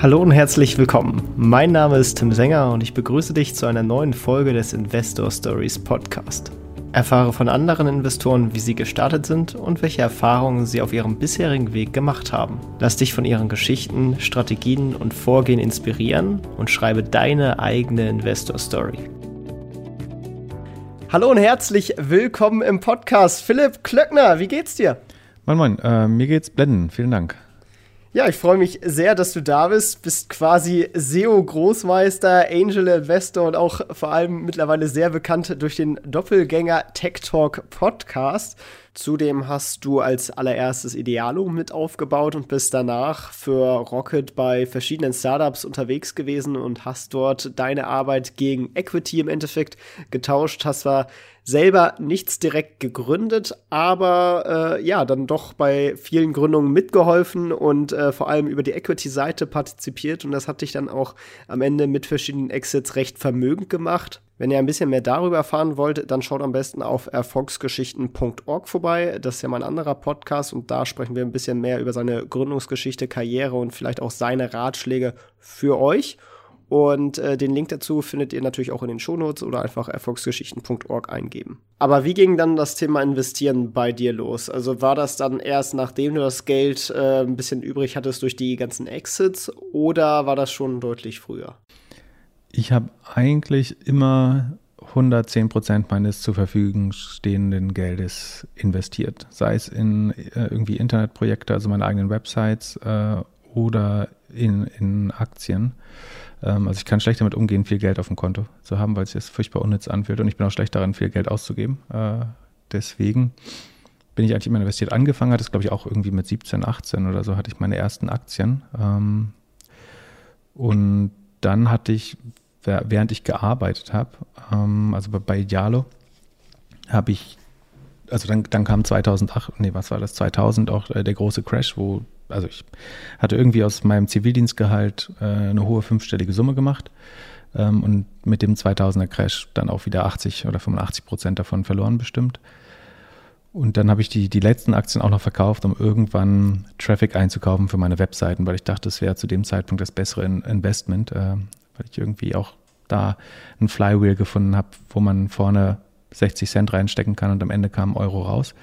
Hallo und herzlich willkommen. Mein Name ist Tim Sänger und ich begrüße dich zu einer neuen Folge des Investor Stories Podcast. Erfahre von anderen Investoren, wie sie gestartet sind und welche Erfahrungen sie auf ihrem bisherigen Weg gemacht haben. Lass dich von ihren Geschichten, Strategien und Vorgehen inspirieren und schreibe deine eigene Investor Story. Hallo und herzlich willkommen im Podcast. Philipp Klöckner, wie geht's dir? Moin, moin. Äh, mir geht's blenden. Vielen Dank. Ja, ich freue mich sehr, dass du da bist. Bist quasi SEO-Großmeister, Angel Investor und auch vor allem mittlerweile sehr bekannt durch den Doppelgänger Tech Talk Podcast. Zudem hast du als allererstes Idealo mit aufgebaut und bist danach für Rocket bei verschiedenen Startups unterwegs gewesen und hast dort deine Arbeit gegen Equity im Endeffekt getauscht. Hast zwar selber nichts direkt gegründet, aber äh, ja, dann doch bei vielen Gründungen mitgeholfen und äh, vor allem über die Equity-Seite partizipiert und das hat dich dann auch am Ende mit verschiedenen Exits recht vermögend gemacht. Wenn ihr ein bisschen mehr darüber erfahren wollt, dann schaut am besten auf erfolgsgeschichten.org vorbei. Das ist ja mein anderer Podcast und da sprechen wir ein bisschen mehr über seine Gründungsgeschichte, Karriere und vielleicht auch seine Ratschläge für euch. Und äh, den Link dazu findet ihr natürlich auch in den Shownotes oder einfach erfolgsgeschichten.org eingeben. Aber wie ging dann das Thema Investieren bei dir los? Also war das dann erst nachdem du das Geld äh, ein bisschen übrig hattest durch die ganzen Exits oder war das schon deutlich früher? Ich habe eigentlich immer 110 Prozent meines zur Verfügung stehenden Geldes investiert. Sei es in äh, irgendwie Internetprojekte, also meine eigenen Websites äh, oder in, in Aktien. Ähm, also ich kann schlecht damit umgehen, viel Geld auf dem Konto zu haben, weil es sich furchtbar unnütz anfühlt und ich bin auch schlecht darin, viel Geld auszugeben. Äh, deswegen bin ich eigentlich immer investiert. Angefangen hat es, glaube ich, auch irgendwie mit 17, 18 oder so hatte ich meine ersten Aktien. Ähm, und dann hatte ich, während ich gearbeitet habe, ähm, also bei Idealo, habe ich, also dann, dann kam 2008, nee, was war das, 2000 auch äh, der große Crash, wo also ich hatte irgendwie aus meinem Zivildienstgehalt äh, eine hohe fünfstellige Summe gemacht ähm, und mit dem 2000er Crash dann auch wieder 80 oder 85 Prozent davon verloren bestimmt. Und dann habe ich die, die letzten Aktien auch noch verkauft, um irgendwann Traffic einzukaufen für meine Webseiten, weil ich dachte, das wäre zu dem Zeitpunkt das bessere Investment, äh, weil ich irgendwie auch da ein Flywheel gefunden habe, wo man vorne 60 Cent reinstecken kann und am Ende kam Euro raus.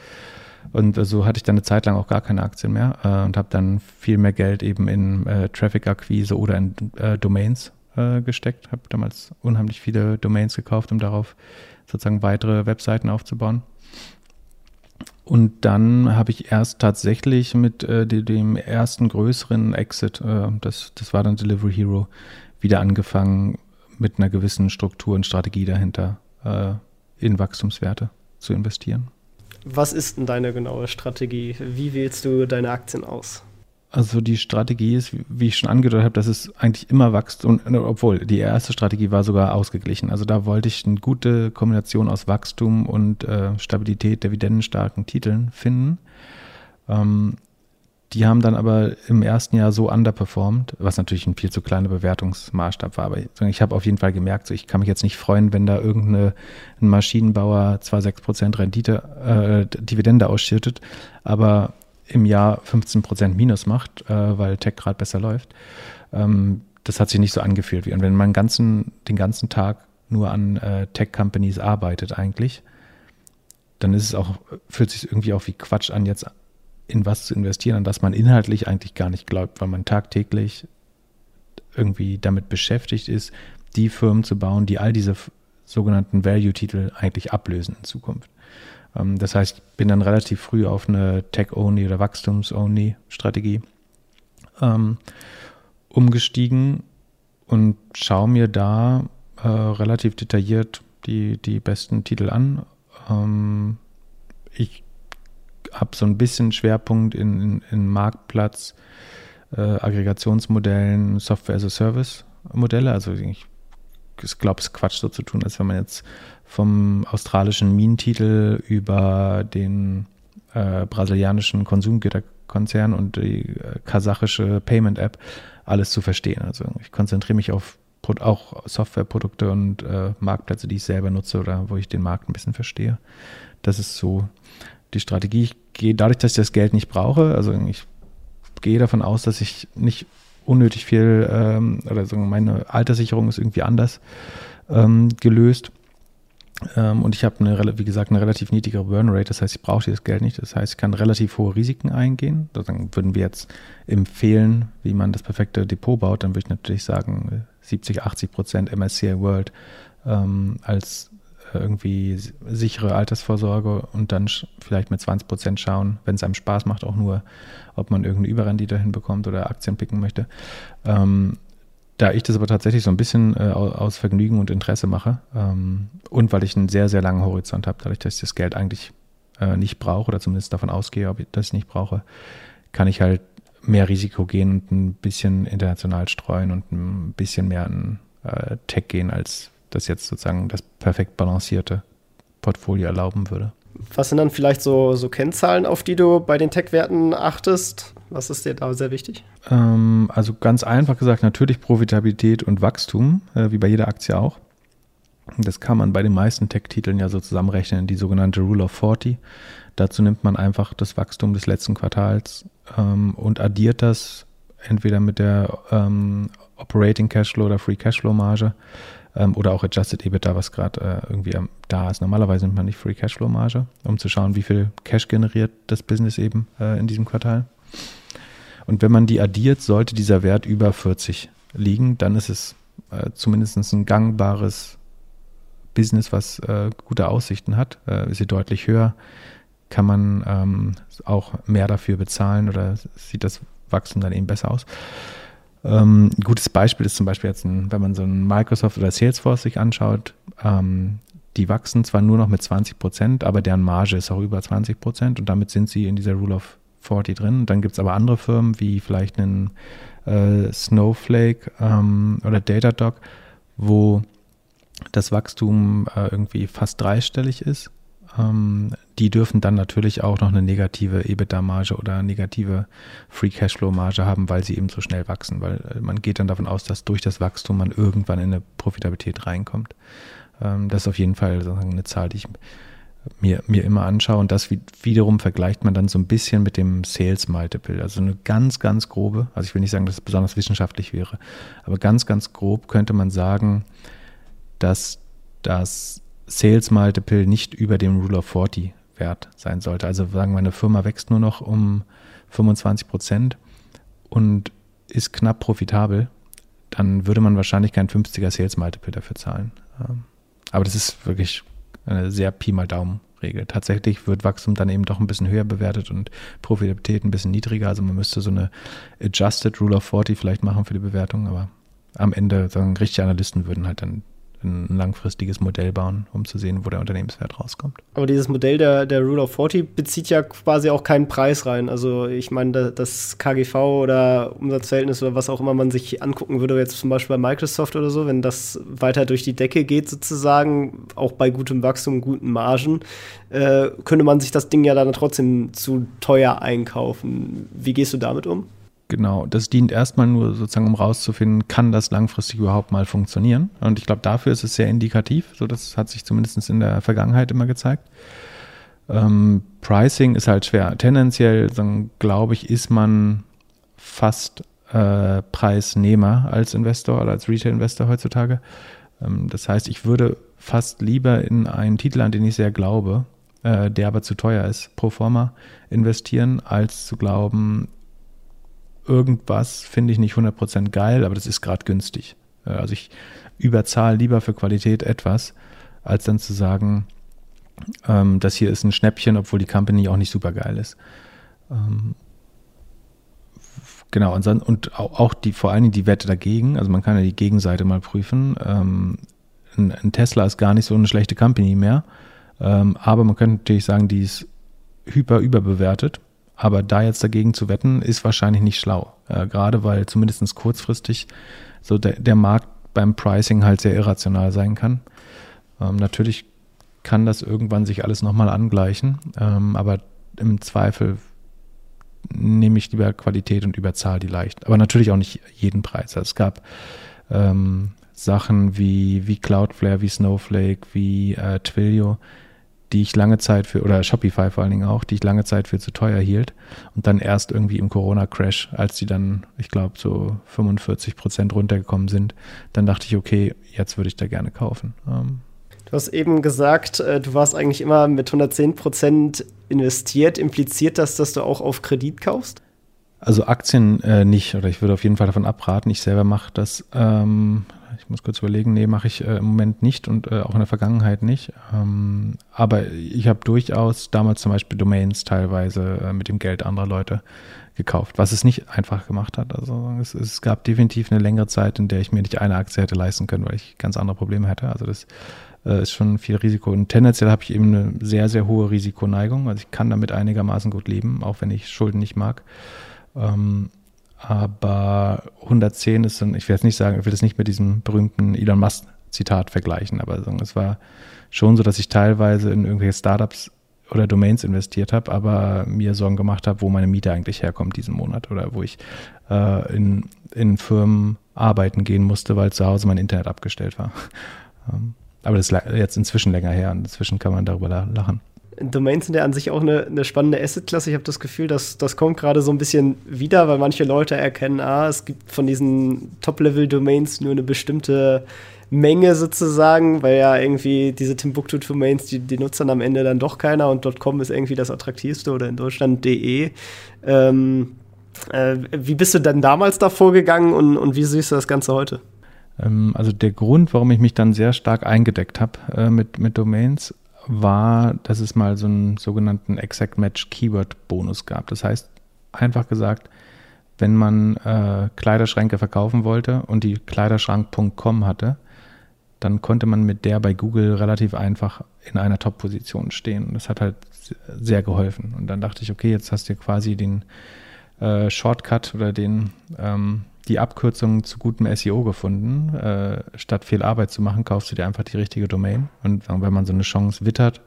Und so hatte ich dann eine Zeit lang auch gar keine Aktien mehr äh, und habe dann viel mehr Geld eben in äh, Traffic-Akquise oder in äh, Domains äh, gesteckt. Habe damals unheimlich viele Domains gekauft, um darauf sozusagen weitere Webseiten aufzubauen. Und dann habe ich erst tatsächlich mit äh, dem ersten größeren Exit, äh, das, das war dann Delivery Hero, wieder angefangen mit einer gewissen Struktur und Strategie dahinter in Wachstumswerte zu investieren. Was ist denn deine genaue Strategie? Wie wählst du deine Aktien aus? Also die Strategie ist, wie ich schon angedeutet habe, dass es eigentlich immer Wachstum, obwohl die erste Strategie war sogar ausgeglichen. Also da wollte ich eine gute Kombination aus Wachstum und äh, Stabilität der dividendenstarken Titeln finden. Ähm, die haben dann aber im ersten Jahr so underperformed, was natürlich ein viel zu kleiner Bewertungsmaßstab war. Aber ich habe auf jeden Fall gemerkt, so ich kann mich jetzt nicht freuen, wenn da irgendein Maschinenbauer zwar 6% Rendite, äh, Dividende ausschüttet, aber im Jahr 15% Minus macht, äh, weil Tech gerade besser läuft. Ähm, das hat sich nicht so angefühlt. Und wenn man ganzen, den ganzen Tag nur an äh, Tech-Companies arbeitet eigentlich, dann ist es auch, fühlt sich irgendwie auch wie Quatsch an, jetzt in was zu investieren, an das man inhaltlich eigentlich gar nicht glaubt, weil man tagtäglich irgendwie damit beschäftigt ist, die Firmen zu bauen, die all diese sogenannten Value-Titel eigentlich ablösen in Zukunft. Ähm, das heißt, ich bin dann relativ früh auf eine Tech-Only oder Wachstums-Only-Strategie ähm, umgestiegen und schaue mir da äh, relativ detailliert die, die besten Titel an. Ähm, ich habe so ein bisschen Schwerpunkt in, in, in Marktplatz, äh, Aggregationsmodellen, Software as a Service Modelle. Also ich, glaube, es ist Quatsch so zu tun, als wenn man jetzt vom australischen Minentitel über den äh, brasilianischen Konsumgüterkonzern und die äh, kasachische Payment App alles zu verstehen. Also ich konzentriere mich auf auch Softwareprodukte und äh, Marktplätze, die ich selber nutze oder wo ich den Markt ein bisschen verstehe. Das ist so die Strategie. Ich gehe dadurch, dass ich das Geld nicht brauche, also ich gehe davon aus, dass ich nicht unnötig viel, ähm, oder sagen meine Alterssicherung ist irgendwie anders ähm, gelöst. Ähm, und ich habe, eine, wie gesagt, eine relativ niedrigere Burn Rate. Das heißt, ich brauche dieses Geld nicht. Das heißt, ich kann relativ hohe Risiken eingehen. Dann würden wir jetzt empfehlen, wie man das perfekte Depot baut. Dann würde ich natürlich sagen, 70, 80 Prozent MSCI World ähm, als irgendwie sichere Altersvorsorge und dann vielleicht mit 20 Prozent schauen, wenn es einem Spaß macht, auch nur, ob man irgendeine Überrendite hinbekommt oder Aktien picken möchte. Ähm, da ich das aber tatsächlich so ein bisschen äh, aus Vergnügen und Interesse mache ähm, und weil ich einen sehr, sehr langen Horizont habe, dadurch, dass ich das Geld eigentlich äh, nicht brauche oder zumindest davon ausgehe, ob ich das nicht brauche, kann ich halt mehr Risiko gehen und ein bisschen international streuen und ein bisschen mehr an äh, Tech gehen, als das jetzt sozusagen das perfekt balancierte Portfolio erlauben würde. Was sind dann vielleicht so, so Kennzahlen, auf die du bei den Tech-Werten achtest? Was ist dir da sehr wichtig? Ähm, also ganz einfach gesagt, natürlich Profitabilität und Wachstum, äh, wie bei jeder Aktie auch. Das kann man bei den meisten Tech-Titeln ja so zusammenrechnen, die sogenannte Rule of 40. Dazu nimmt man einfach das Wachstum des letzten Quartals ähm, und addiert das entweder mit der ähm, Operating Cashflow oder Free Cashflow Marge ähm, oder auch Adjusted EBITDA, was gerade äh, irgendwie da ist. Normalerweise nimmt man nicht Free Cashflow Marge, um zu schauen, wie viel Cash generiert das Business eben äh, in diesem Quartal. Und wenn man die addiert, sollte dieser Wert über 40 liegen, dann ist es äh, zumindest ein gangbares Business, was äh, gute Aussichten hat. Äh, ist sie deutlich höher, kann man ähm, auch mehr dafür bezahlen oder sieht das Wachstum dann eben besser aus. Ähm, ein gutes Beispiel ist zum Beispiel jetzt, ein, wenn man so ein Microsoft oder Salesforce sich anschaut, ähm, die wachsen zwar nur noch mit 20 Prozent, aber deren Marge ist auch über 20 Prozent und damit sind sie in dieser Rule of 40 drin. Dann gibt es aber andere Firmen wie vielleicht einen äh, Snowflake ähm, oder Datadog, wo das Wachstum äh, irgendwie fast dreistellig ist die dürfen dann natürlich auch noch eine negative EBITDA-Marge oder negative Free Cashflow-Marge haben, weil sie eben so schnell wachsen, weil äh, man geht dann davon aus, dass durch das Wachstum man irgendwann in eine Profitabilität reinkommt. Ähm, das ist auf jeden Fall sozusagen eine Zahl, die ich mir, mir immer anschaue und das wiederum vergleicht man dann so ein bisschen mit dem Sales Multiple. Also eine ganz, ganz grobe, also ich will nicht sagen, dass es besonders wissenschaftlich wäre, aber ganz, ganz grob könnte man sagen, dass das Sales Multiple nicht über dem Rule of 40 Wert sein sollte. Also sagen wir, eine Firma wächst nur noch um 25 Prozent und ist knapp profitabel, dann würde man wahrscheinlich kein 50er Sales Multiple dafür zahlen. Ähm, aber das ist wirklich eine sehr Pi mal Daumen Regel. Tatsächlich wird Wachstum dann eben doch ein bisschen höher bewertet und Profitabilität ein bisschen niedriger. Also man müsste so eine Adjusted Rule of 40 vielleicht machen für die Bewertung, aber am Ende sagen richtige Analysten würden halt dann ein langfristiges Modell bauen, um zu sehen, wo der Unternehmenswert rauskommt. Aber dieses Modell der, der Rule of 40 bezieht ja quasi auch keinen Preis rein. Also ich meine, das KGV oder Umsatzverhältnis oder was auch immer man sich angucken würde, jetzt zum Beispiel bei Microsoft oder so, wenn das weiter durch die Decke geht sozusagen, auch bei gutem Wachstum, guten Margen, äh, könnte man sich das Ding ja dann trotzdem zu teuer einkaufen. Wie gehst du damit um? Genau, das dient erstmal nur sozusagen, um rauszufinden, kann das langfristig überhaupt mal funktionieren. Und ich glaube, dafür ist es sehr indikativ. So, das hat sich zumindest in der Vergangenheit immer gezeigt. Ähm, Pricing ist halt schwer. Tendenziell, glaube ich, ist man fast äh, Preisnehmer als Investor oder als Retail-Investor heutzutage. Ähm, das heißt, ich würde fast lieber in einen Titel, an den ich sehr glaube, äh, der aber zu teuer ist, pro forma investieren, als zu glauben, irgendwas finde ich nicht 100% geil, aber das ist gerade günstig. Äh, also ich überzahle lieber für Qualität etwas, als dann zu sagen, ähm, das hier ist ein Schnäppchen, obwohl die Company auch nicht super geil ist. Ähm, genau, und, und auch die, vor allen Dingen die Wette dagegen, also man kann ja die Gegenseite mal prüfen. Ähm, ein, ein, Tesla ist gar nicht so eine schlechte Company mehr, ähm, aber man könnte natürlich sagen, die ist hyper überbewertet aber da jetzt dagegen zu wetten, ist wahrscheinlich nicht schlau. Äh, gerade weil zumindest kurzfristig so der, der Markt beim Pricing halt sehr irrational sein kann. Ähm, natürlich kann das irgendwann sich alles nochmal angleichen, ähm, aber im Zweifel nehme ich lieber Qualität und überzahle die leicht. Aber natürlich auch nicht jeden Preis. Also es gab ähm, Sachen wie, wie Cloudflare, wie Snowflake, wie äh, Twilio, die ich lange Zeit für, oder Shopify vor allen Dingen auch, die ich lange Zeit für zu teuer hielt. Und dann erst irgendwie im Corona-Crash, als die dann, ich glaube, so 45 Prozent runtergekommen sind, dann dachte ich, okay, jetzt würde ich da gerne kaufen. Ähm, du hast eben gesagt, äh, du warst eigentlich immer mit 110 Prozent investiert. Impliziert das, dass du auch auf Kredit kaufst? Also Aktien äh, nicht, oder ich würde auf jeden Fall davon abraten. Ich selber mache das ähm, ich muss kurz überlegen, nee, mache ich äh, im Moment nicht und äh, auch in der Vergangenheit nicht. Ähm, aber ich habe durchaus damals zum Beispiel Domains teilweise äh, mit dem Geld anderer Leute gekauft, was es nicht einfach gemacht hat. Also es, es, gab definitiv eine längere Zeit, in der ich mir nicht eine Aktie hätte leisten können, weil ich ganz andere Probleme hätte. Also das äh, ist schon viel Risiko. Und tendenziell habe ich eben eine sehr, sehr hohe Risikoneigung. Also ich kann damit einigermaßen gut leben, auch wenn ich Schulden nicht mag. Ähm, aber 110 ist dann, ich will jetzt nicht sagen, ich will das nicht mit diesem berühmten Elon Musk-Zitat vergleichen, aber es war schon so, dass ich teilweise in irgendwelche Startups oder Domains investiert habe, aber mir Sorgen gemacht habe, wo meine Miete eigentlich herkommt diesen Monat oder wo ich äh, in, in Firmen arbeiten gehen musste, weil zu Hause mein Internet abgestellt war. Ähm, aber das ist jetzt inzwischen länger her und inzwischen kann man darüber lachen. Domains sind ja an sich auch eine, eine spannende Asset-Klasse. Ich habe das Gefühl, dass das kommt gerade so ein bisschen wieder, weil manche Leute erkennen, ah, es gibt von diesen Top-Level-Domains nur eine bestimmte Menge sozusagen, weil ja irgendwie diese Timbuktu-Domains, die, die nutzt dann am Ende dann doch keiner und .com ist irgendwie das attraktivste oder in Deutschland .de. Ähm, äh, wie bist du denn damals da vorgegangen und, und wie siehst du das Ganze heute? Ähm, also der Grund, warum ich mich dann sehr stark eingedeckt habe äh, mit, mit Domains, war, dass es mal so einen sogenannten Exact Match Keyword Bonus gab. Das heißt, einfach gesagt, wenn man äh, Kleiderschränke verkaufen wollte und die Kleiderschrank.com hatte, dann konnte man mit der bei Google relativ einfach in einer Top-Position stehen. Und das hat halt sehr geholfen. Und dann dachte ich, okay, jetzt hast du quasi den äh, Shortcut oder den ähm, die Abkürzung zu gutem SEO gefunden. Äh, statt viel Arbeit zu machen, kaufst du dir einfach die richtige Domain. Und wenn man so eine Chance wittert,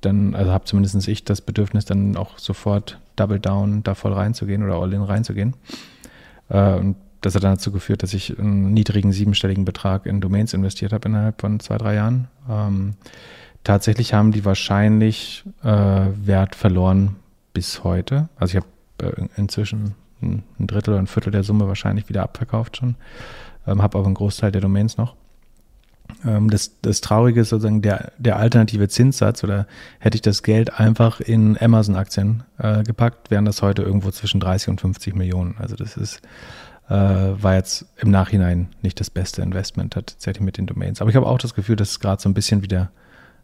dann, also habe zumindest ich das Bedürfnis, dann auch sofort Double Down da voll reinzugehen oder All-In reinzugehen. Äh, und das hat dann dazu geführt, dass ich einen niedrigen siebenstelligen Betrag in Domains investiert habe innerhalb von zwei, drei Jahren. Ähm, tatsächlich haben die wahrscheinlich äh, Wert verloren bis heute. Also ich habe äh, inzwischen ein, Drittel oder ein Viertel der Summe wahrscheinlich wieder abverkauft schon. Ähm, habe aber einen Großteil der Domains noch. Ähm, das, das Traurige ist sozusagen der, der alternative Zinssatz oder hätte ich das Geld einfach in Amazon-Aktien äh, gepackt, wären das heute irgendwo zwischen 30 und 50 Millionen. Also das ist, äh, war jetzt im Nachhinein nicht das beste Investment tatsächlich mit den Domains. Aber ich habe auch das Gefühl, dass es gerade so ein bisschen wieder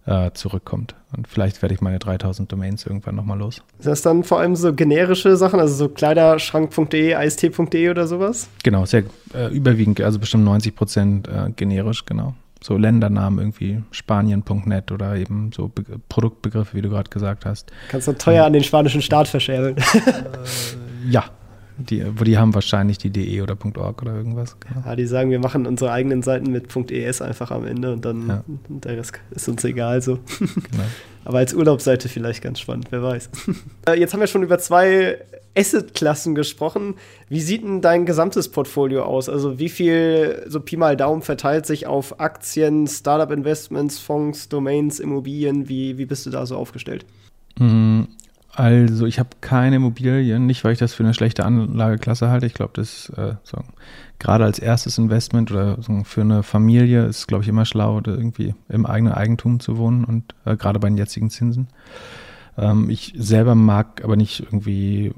äh, zurückkommt. Und vielleicht werde ich meine 3000 Domains irgendwann nochmal los. Ist das dann vor allem so generische Sachen, also so kleiderschrank.de, ist.de oder sowas? Genau, sehr äh, überwiegend, also bestimmt 90 Prozent äh, generisch, genau. So Ländernamen irgendwie, Spanien.net oder eben so Be Produktbegriffe, wie du gerade gesagt hast. Kannst du teuer an den spanischen Staat verscherben. Äh, ja, die, wo die haben wahrscheinlich die .de oder .org oder irgendwas. Genau. Ja, die sagen, wir machen unsere eigenen Seiten mit .es einfach am Ende und dann ja. der Rest ist uns egal so. Genau. Aber als Urlaubsseite vielleicht ganz spannend, wer weiß. Äh, jetzt haben wir schon über zwei Asset-Klassen gesprochen. Wie sieht denn dein gesamtes Portfolio aus? Also wie viel, so Pi mal Daumen, verteilt sich auf Aktien, Startup-Investments, Fonds, Domains, Immobilien? Wie, wie bist du da so aufgestellt? Also ich habe keine Immobilien, nicht weil ich das für eine schlechte Anlageklasse halte. Ich glaube, das äh, so, gerade als erstes Investment oder so, für eine Familie ist, glaube ich, immer schlau, irgendwie im eigenen Eigentum zu wohnen und äh, gerade bei den jetzigen Zinsen. Ähm, ich selber mag aber nicht irgendwie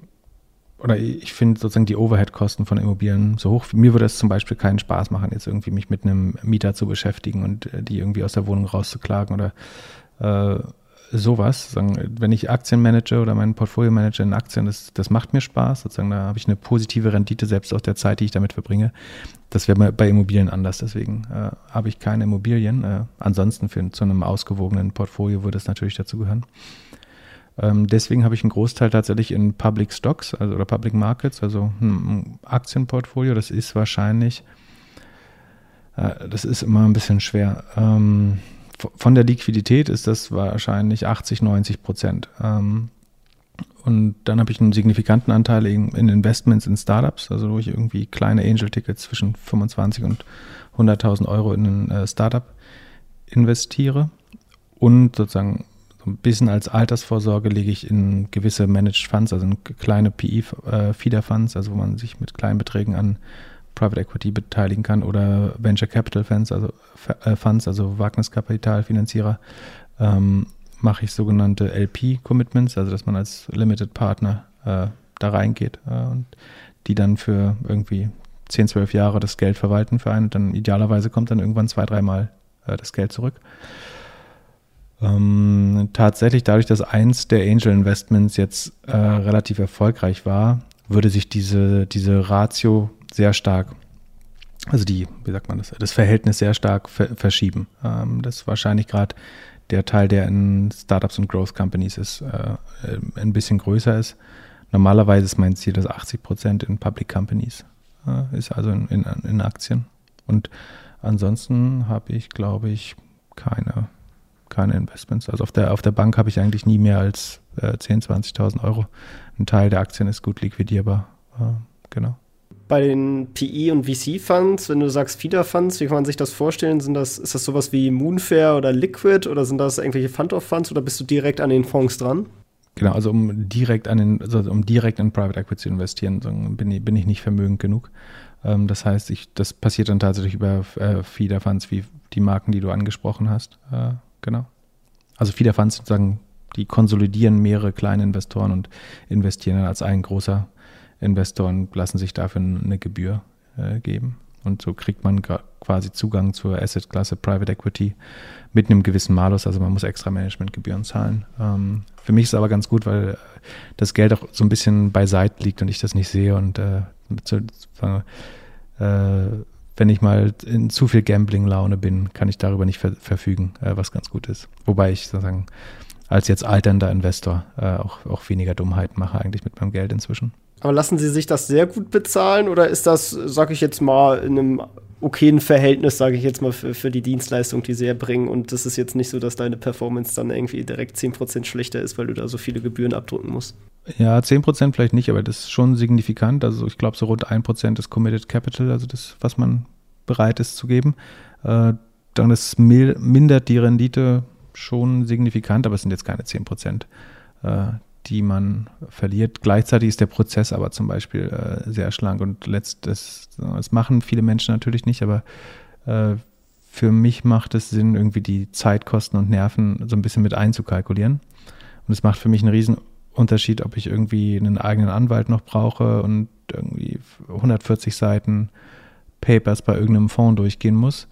oder ich finde sozusagen die Overhead-Kosten von Immobilien so hoch. Mir würde es zum Beispiel keinen Spaß machen, jetzt irgendwie mich mit einem Mieter zu beschäftigen und äh, die irgendwie aus der Wohnung rauszuklagen oder äh, sowas. Wenn ich Aktien manage oder mein Portfolio manage in Aktien, das, das macht mir Spaß. Sozusagen, da habe ich eine positive Rendite, selbst aus der Zeit, die ich damit verbringe. Das wäre bei Immobilien anders. Deswegen äh, habe ich keine Immobilien. Äh, ansonsten für, zu einem ausgewogenen Portfolio würde es natürlich dazu gehören. Ähm, deswegen habe ich einen Großteil tatsächlich in Public Stocks also, oder Public Markets, also ein Aktienportfolio. Das ist wahrscheinlich, äh, das ist immer ein bisschen schwer. Ähm, von der Liquidität ist das wahrscheinlich 80, 90 Prozent. Ähm, und dann habe ich einen signifikanten Anteil in Investments in Startups, also wo ich irgendwie kleine Angel-Tickets zwischen 25 und 100.000 Euro in ein äh, Startup investiere. Und sozusagen ein bisschen als Altersvorsorge lege ich in gewisse Managed Funds, also in kleine PE-Feeder-Funds, äh, also wo man sich mit kleinen Beträgen an Private Equity beteiligen kann oder Venture Capital Funds, also äh, Funds, also Wagniskapitalfinanzierer, ähm, mache ich sogenannte LP-Commitments, also dass man als Limited Partner äh, da reingeht äh, und die dann für irgendwie 10, 12 Jahre das Geld verwalten für einen und dann idealerweise kommt dann irgendwann zwei, dreimal äh, das Geld zurück. Ähm, tatsächlich, dadurch, dass eins der Angel Investments jetzt äh, relativ erfolgreich war, würde sich diese, diese Ratio sehr stark, also die, wie sagt man das, das Verhältnis sehr stark ver verschieben. Ähm, das ist wahrscheinlich gerade der Teil, der in Startups und Growth Companies ist, äh, ein bisschen größer ist. Normalerweise ist mein Ziel, dass 80 Prozent in Public Companies äh, ist, also in, in, in Aktien. Und ansonsten habe ich, glaube ich, keine keine Investments. Also auf der, auf der Bank habe ich eigentlich nie mehr als äh, 10.000, 20.000 Euro. Ein Teil der Aktien ist gut liquidierbar. Äh, genau. Bei den PE und VC-Funds, wenn du sagst Feeder-Funds, wie kann man sich das vorstellen? Sind das, ist das sowas wie Moonfair oder Liquid oder sind das irgendwelche Fund-of-Funds oder bist du direkt an den Fonds dran? Genau, also um direkt an den, also um direkt in Private Equity zu investieren, bin ich, bin ich nicht vermögend genug. Ähm, das heißt, ich, das passiert dann tatsächlich über äh, Feeder-Funds wie die Marken, die du angesprochen hast. Äh, genau. Also viele Funds sozusagen, die konsolidieren mehrere kleine Investoren und investieren dann als ein großer Investor und lassen sich dafür eine Gebühr äh, geben. Und so kriegt man quasi Zugang zur Assetklasse Private Equity mit einem gewissen Malus. Also man muss extra Managementgebühren zahlen. Ähm, für mich ist es aber ganz gut, weil das Geld auch so ein bisschen beiseite liegt und ich das nicht sehe und äh, sozusagen, äh, wenn ich mal in zu viel Gambling-Laune bin, kann ich darüber nicht ver verfügen, äh, was ganz gut ist. Wobei ich sozusagen als jetzt alternder Investor äh, auch, auch weniger Dummheiten mache eigentlich mit meinem Geld inzwischen. Aber lassen Sie sich das sehr gut bezahlen oder ist das, sag ich jetzt mal, in einem okayen Verhältnis, sage ich jetzt mal, für, für, die Dienstleistung, die sie erbringen. Und das ist jetzt nicht so, dass deine Performance dann irgendwie direkt 10% schlechter ist, weil du da so viele Gebühren abdrücken musst. Ja, 10% vielleicht nicht, aber das ist schon signifikant. Also ich glaube, so rund 1% ist Committed Capital, also das, was man bereit ist zu geben. Äh, dann ist mindert die Rendite schon signifikant, aber es sind jetzt keine 10%. Äh, die man verliert. Gleichzeitig ist der Prozess aber zum Beispiel äh, sehr schlank und letztes, das machen viele Menschen natürlich nicht, aber äh, für mich macht es Sinn, irgendwie die Zeitkosten und Nerven so ein bisschen mit einzukalkulieren. Und es macht für mich einen Riesenunterschied, ob ich irgendwie einen eigenen Anwalt noch brauche und irgendwie 140 Seiten Papers bei irgendeinem Fonds durchgehen muss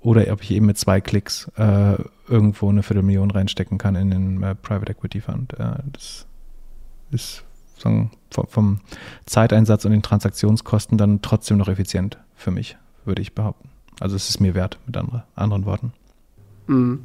oder ob ich eben mit zwei Klicks äh, irgendwo eine Viertelmillion reinstecken kann in den äh, Private Equity Fund. Äh, das ist sagen, vom, Zeiteinsatz und den Transaktionskosten dann trotzdem noch effizient für mich, würde ich behaupten. Also es ist mir wert, mit andere, anderen Worten. Mhm.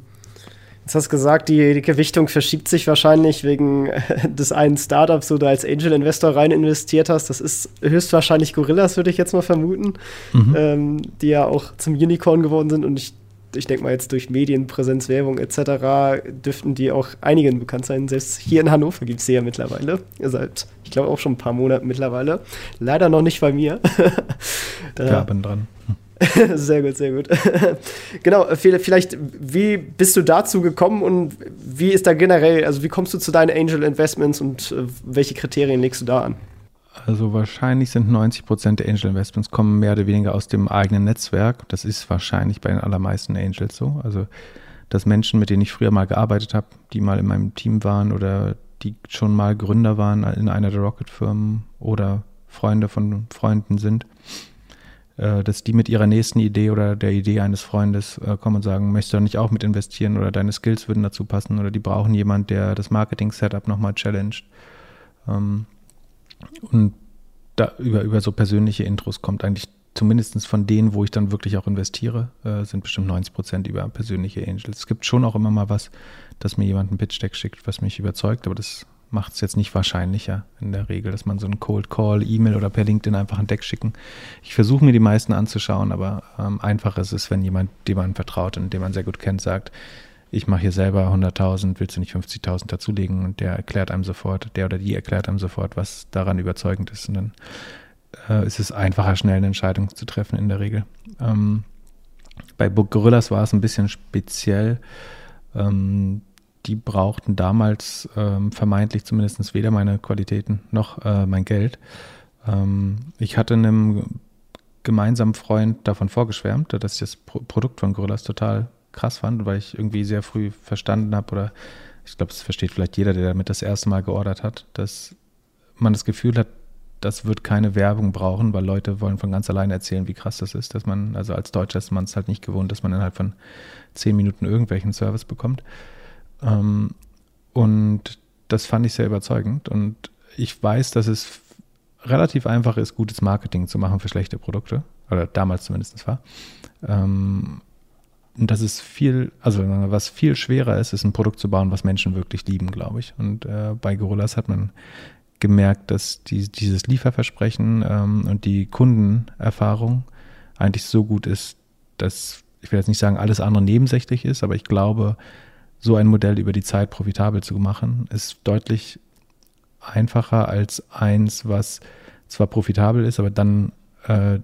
Jetzt hast du gesagt, die, die, Gewichtung verschiebt sich wahrscheinlich wegen des einen Startups, wo du als Angel Investor rein investiert hast. Das ist höchstwahrscheinlich Gorillas, würde ich jetzt mal vermuten, mhm. ähm, die ja auch zum Unicorn geworden sind. Und ich, ich denke mal jetzt durch Medienpräsenz, Werbung etc. dürften die auch einigen bekannt sein. Selbst hier in Hannover gibt es sie ja mittlerweile. Seit, ich glaube, auch schon ein paar Monaten mittlerweile. Leider noch nicht bei mir. da, ja, bin dran. Sehr gut, sehr gut. genau, vielleicht, wie bist du dazu gekommen und wie ist da generell, also wie kommst du zu deinen Angel Investments und äh, welche Kriterien legst du da an? Also wahrscheinlich sind 90 Prozent der Angel Investments kommen mehr oder weniger aus dem eigenen Netzwerk. Das ist wahrscheinlich bei den allermeisten Angels so. Also dass Menschen, mit denen ich früher mal gearbeitet habe, die mal in meinem Team waren oder die schon mal Gründer waren in einer der Rocket-Firmen oder Freunde von Freunden sind, äh, dass die mit ihrer nächsten Idee oder der Idee eines Freundes äh, kommen und sagen, möchtest du nicht auch mit investieren oder deine Skills würden dazu passen oder die brauchen jemand, der das Marketing-Setup nochmal challenged. Und da über, über so persönliche Intros kommt eigentlich zumindest von denen, wo ich dann wirklich auch investiere, äh, sind bestimmt 90 Prozent über persönliche Angels. Es gibt schon auch immer mal was, dass mir jemand ein Pitch-Deck schickt, was mich überzeugt, aber das macht es jetzt nicht wahrscheinlicher in der Regel, dass man so einen Cold Call, E-Mail oder per LinkedIn einfach ein Deck schicken. Ich versuche mir die meisten anzuschauen, aber ähm, einfach ist es, wenn jemand, dem man vertraut und den man sehr gut kennt, sagt, ich mache hier selber 100.000, willst du nicht 50.000 dazulegen? Und der erklärt einem sofort, der oder die erklärt einem sofort, was daran überzeugend ist. Und dann äh, ist es einfacher, schnell eine Entscheidung zu treffen in der Regel. Ähm, bei Book Gorillas war es ein bisschen speziell. Ähm, die brauchten damals ähm, vermeintlich zumindest weder meine Qualitäten noch äh, mein Geld. Ähm, ich hatte einem gemeinsamen Freund davon vorgeschwärmt, dass ich das Pro Produkt von Gorillas total krass fand, weil ich irgendwie sehr früh verstanden habe oder ich glaube, das versteht vielleicht jeder, der damit das erste Mal geordert hat, dass man das Gefühl hat, das wird keine Werbung brauchen, weil Leute wollen von ganz alleine erzählen, wie krass das ist, dass man, also als Deutscher ist man es halt nicht gewohnt, dass man innerhalb von zehn Minuten irgendwelchen Service bekommt. Ähm, und das fand ich sehr überzeugend. Und ich weiß, dass es relativ einfach ist, gutes Marketing zu machen für schlechte Produkte. Oder damals zumindest war. Und das ist viel, also was viel schwerer ist, ist ein Produkt zu bauen, was Menschen wirklich lieben, glaube ich. Und äh, bei Gorillas hat man gemerkt, dass die, dieses Lieferversprechen ähm, und die Kundenerfahrung eigentlich so gut ist, dass ich will jetzt nicht sagen, alles andere nebensächlich ist, aber ich glaube, so ein Modell über die Zeit profitabel zu machen, ist deutlich einfacher als eins, was zwar profitabel ist, aber dann äh,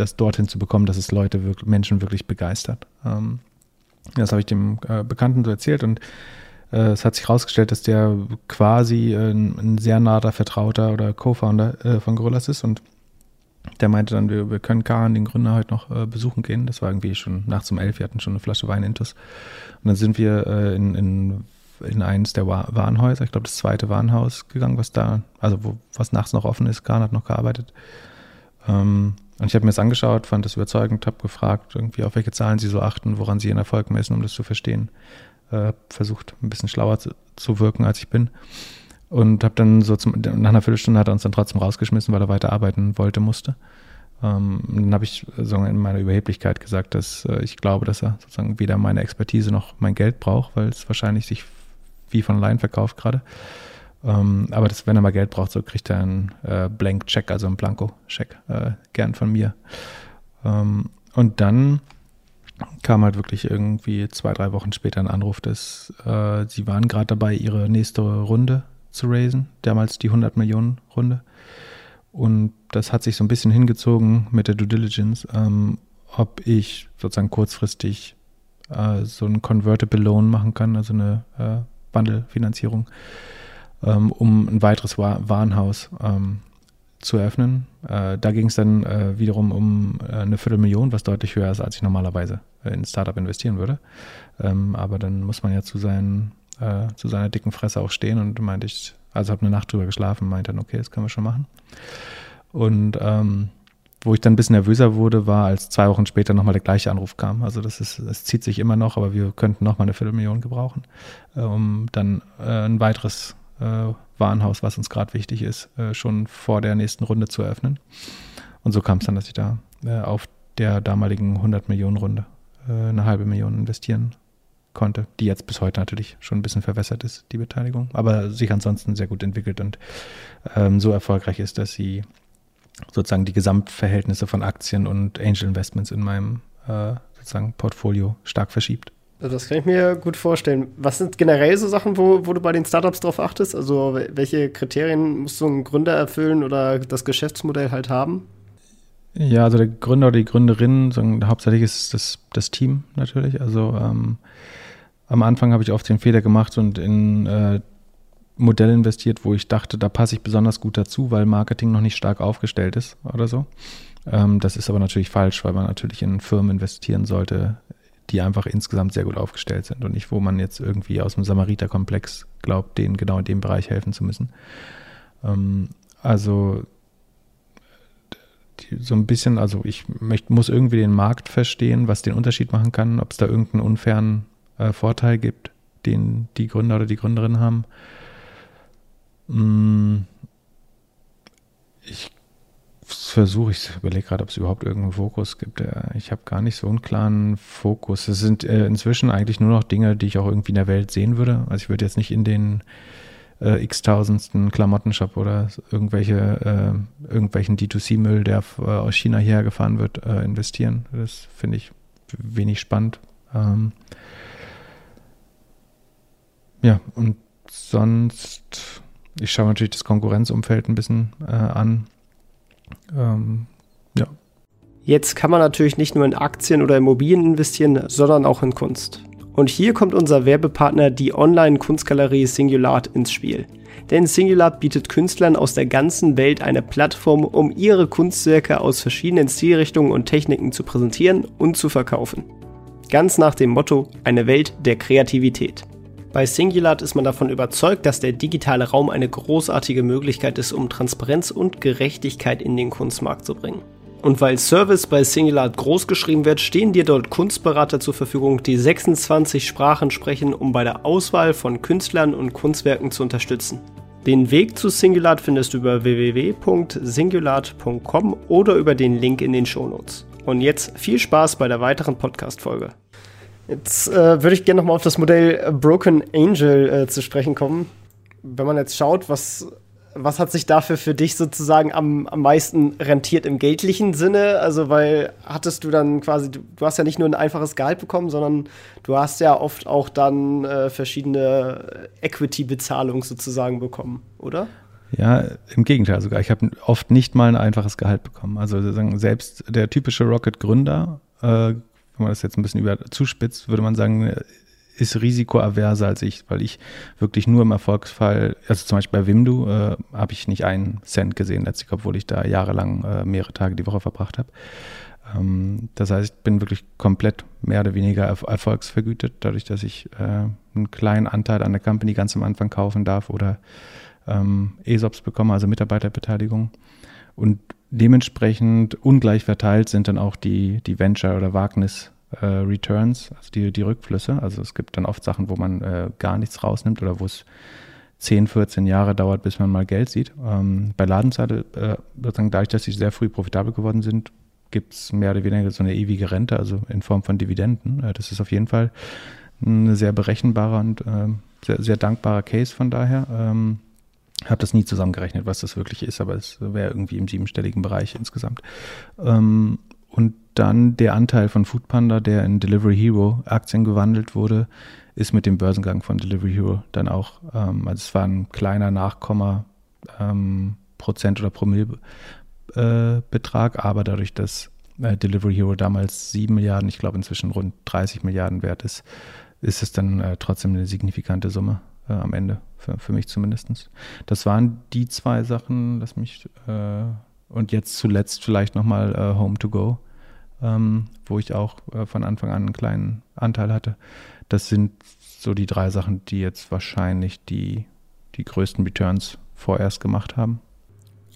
das dorthin zu bekommen, dass es Leute, Menschen wirklich begeistert. Ähm, das habe ich dem äh, Bekannten so erzählt und äh, es hat sich herausgestellt, dass der quasi äh, ein sehr naher Vertrauter oder Co-Founder äh, von Gorillas ist und der meinte dann, wir, wir können Karan, den Gründer, heute noch äh, besuchen gehen. Das war irgendwie schon nachts um elf, wir hatten schon eine Flasche Wein intus. Und dann sind wir äh, in, in, in eines der Warenhäuser, ich glaube das zweite Warenhaus gegangen, was da, also wo, was nachts noch offen ist. Karan hat noch gearbeitet. Ähm, und ich habe mir das angeschaut, fand das überzeugend, habe gefragt, irgendwie auf welche Zahlen sie so achten, woran sie ihren Erfolg messen, um das zu verstehen. Äh, versucht, ein bisschen schlauer zu, zu wirken, als ich bin. Und habe dann so zum, nach einer Viertelstunde hat er uns dann trotzdem rausgeschmissen, weil er weiter arbeiten wollte, musste. Ähm, dann habe ich sozusagen in meiner Überheblichkeit gesagt, dass äh, ich glaube, dass er sozusagen weder meine Expertise noch mein Geld braucht, weil es wahrscheinlich sich wie von allein verkauft gerade. Ähm, aber das, wenn er mal Geld braucht, so kriegt er einen äh, Blank-Check, also einen Blanko-Check, äh, gern von mir. Ähm, und dann kam halt wirklich irgendwie zwei, drei Wochen später ein Anruf, dass äh, sie waren gerade dabei, ihre nächste Runde zu raisen, damals die 100 Millionen Runde. Und das hat sich so ein bisschen hingezogen mit der Due Diligence, ähm, ob ich sozusagen kurzfristig äh, so ein Convertible Loan machen kann, also eine äh, Bundle-Finanzierung, ähm, um ein weiteres Warenhaus ähm, zu eröffnen. Äh, da ging es dann äh, wiederum um äh, eine Viertelmillion, was deutlich höher ist, als ich normalerweise in ein Startup investieren würde. Ähm, aber dann muss man ja zu, seinen, äh, zu seiner dicken Fresse auch stehen und meinte ich, also habe eine Nacht drüber geschlafen, meinte dann, okay, das können wir schon machen. Und ähm, wo ich dann ein bisschen nervöser wurde, war, als zwei Wochen später nochmal der gleiche Anruf kam. Also das ist, es zieht sich immer noch, aber wir könnten nochmal eine Viertelmillion gebrauchen, äh, um dann äh, ein weiteres äh, Warenhaus, was uns gerade wichtig ist, äh, schon vor der nächsten Runde zu eröffnen. Und so kam es dann, dass ich da äh, auf der damaligen 100 Millionen Runde äh, eine halbe Million investieren konnte, die jetzt bis heute natürlich schon ein bisschen verwässert ist, die Beteiligung, aber sich ansonsten sehr gut entwickelt und ähm, so erfolgreich ist, dass sie sozusagen die Gesamtverhältnisse von Aktien und Angel Investments in meinem äh, sozusagen Portfolio stark verschiebt. Also das kann ich mir gut vorstellen. Was sind generell so Sachen, wo, wo du bei den Startups drauf achtest? Also welche Kriterien muss so ein Gründer erfüllen oder das Geschäftsmodell halt haben? Ja, also der Gründer oder die Gründerin, so, hauptsächlich ist das, das Team natürlich. Also ähm, am Anfang habe ich oft den Fehler gemacht und in äh, Modelle investiert, wo ich dachte, da passe ich besonders gut dazu, weil Marketing noch nicht stark aufgestellt ist oder so. Ähm, das ist aber natürlich falsch, weil man natürlich in Firmen investieren sollte, die einfach insgesamt sehr gut aufgestellt sind und nicht, wo man jetzt irgendwie aus dem Samariterkomplex glaubt, denen genau in dem Bereich helfen zu müssen. Ähm, also die, so ein bisschen, also ich möcht, muss irgendwie den Markt verstehen, was den Unterschied machen kann, ob es da irgendeinen unfairen äh, Vorteil gibt, den die Gründer oder die Gründerinnen haben. Mm, ich versuche, ich überlege gerade, ob es überhaupt irgendeinen Fokus gibt. Ich habe gar nicht so einen klaren Fokus. Es sind äh, inzwischen eigentlich nur noch Dinge, die ich auch irgendwie in der Welt sehen würde. Also ich würde jetzt nicht in den äh, x-tausendsten Klamottenshop oder irgendwelche, äh, irgendwelchen D2C-Müll, der äh, aus China hierher gefahren wird, äh, investieren. Das finde ich wenig spannend. Ähm ja, und sonst, ich schaue natürlich das Konkurrenzumfeld ein bisschen äh, an ähm, ja. Jetzt kann man natürlich nicht nur in Aktien oder Immobilien investieren, sondern auch in Kunst. Und hier kommt unser Werbepartner, die Online-Kunstgalerie Singular, ins Spiel. Denn Singular bietet Künstlern aus der ganzen Welt eine Plattform, um ihre Kunstwerke aus verschiedenen Stilrichtungen und Techniken zu präsentieren und zu verkaufen. Ganz nach dem Motto, eine Welt der Kreativität. Bei Singular ist man davon überzeugt, dass der digitale Raum eine großartige Möglichkeit ist, um Transparenz und Gerechtigkeit in den Kunstmarkt zu bringen. Und weil Service bei Singular groß geschrieben wird, stehen dir dort Kunstberater zur Verfügung, die 26 Sprachen sprechen, um bei der Auswahl von Künstlern und Kunstwerken zu unterstützen. Den Weg zu Singular findest du über www.singular.com oder über den Link in den Shownotes. Und jetzt viel Spaß bei der weiteren Podcast-Folge. Jetzt äh, würde ich gerne nochmal auf das Modell Broken Angel äh, zu sprechen kommen. Wenn man jetzt schaut, was was hat sich dafür für dich sozusagen am, am meisten rentiert im geldlichen Sinne? Also, weil hattest du dann quasi, du, du hast ja nicht nur ein einfaches Gehalt bekommen, sondern du hast ja oft auch dann äh, verschiedene Equity-Bezahlungen sozusagen bekommen, oder? Ja, im Gegenteil sogar. Ich habe oft nicht mal ein einfaches Gehalt bekommen. Also selbst der typische Rocket-Gründer, äh, wenn man das jetzt ein bisschen über zuspitzt, würde man sagen, ist risikoaverser als ich, weil ich wirklich nur im Erfolgsfall, also zum Beispiel bei Wimdu, äh, habe ich nicht einen Cent gesehen letztlich, obwohl ich da jahrelang äh, mehrere Tage die Woche verbracht habe. Ähm, das heißt, ich bin wirklich komplett mehr oder weniger erf erfolgsvergütet, dadurch, dass ich äh, einen kleinen Anteil an der Company ganz am Anfang kaufen darf oder ähm, ESOPs bekomme, also Mitarbeiterbeteiligung. Und dementsprechend ungleich verteilt sind dann auch die, die Venture- oder Wagnis- äh, also die, die Rückflüsse. Also es gibt dann oft Sachen, wo man äh, gar nichts rausnimmt oder wo es 10, 14 Jahre dauert, bis man mal Geld sieht. Ähm, bei Ladenseite, äh, dadurch, dass sie sehr früh profitabel geworden sind, gibt es mehr oder weniger so eine ewige Rente, also in Form von Dividenden. Äh, das ist auf jeden Fall ein sehr berechenbarer und äh, sehr, sehr dankbarer Case von daher. Ähm, habe das nie zusammengerechnet, was das wirklich ist, aber es wäre irgendwie im siebenstelligen Bereich insgesamt. Ähm, und dann der Anteil von Foodpanda, der in Delivery Hero Aktien gewandelt wurde, ist mit dem Börsengang von Delivery Hero dann auch, ähm, also es war ein kleiner Nachkomma ähm, Prozent oder Promille äh, Betrag, aber dadurch, dass äh, Delivery Hero damals 7 Milliarden, ich glaube inzwischen rund 30 Milliarden wert ist, ist es dann äh, trotzdem eine signifikante Summe äh, am Ende, für, für mich zumindest. Das waren die zwei Sachen, lass mich, äh, und jetzt zuletzt vielleicht nochmal äh, Home to Go ähm, wo ich auch äh, von Anfang an einen kleinen Anteil hatte. Das sind so die drei Sachen, die jetzt wahrscheinlich die, die größten Returns vorerst gemacht haben.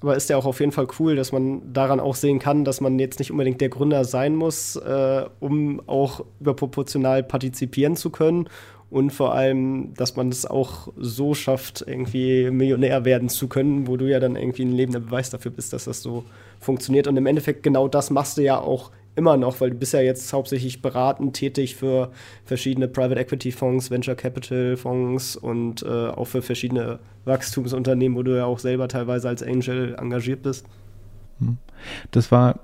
Aber ist ja auch auf jeden Fall cool, dass man daran auch sehen kann, dass man jetzt nicht unbedingt der Gründer sein muss, äh, um auch überproportional partizipieren zu können. Und vor allem, dass man es auch so schafft, irgendwie Millionär werden zu können, wo du ja dann irgendwie ein lebender Beweis dafür bist, dass das so funktioniert. Und im Endeffekt genau das machst du ja auch immer noch, weil du bist ja jetzt hauptsächlich beratend tätig für verschiedene Private Equity Fonds, Venture Capital Fonds und äh, auch für verschiedene Wachstumsunternehmen, wo du ja auch selber teilweise als Angel engagiert bist. Hm. Das war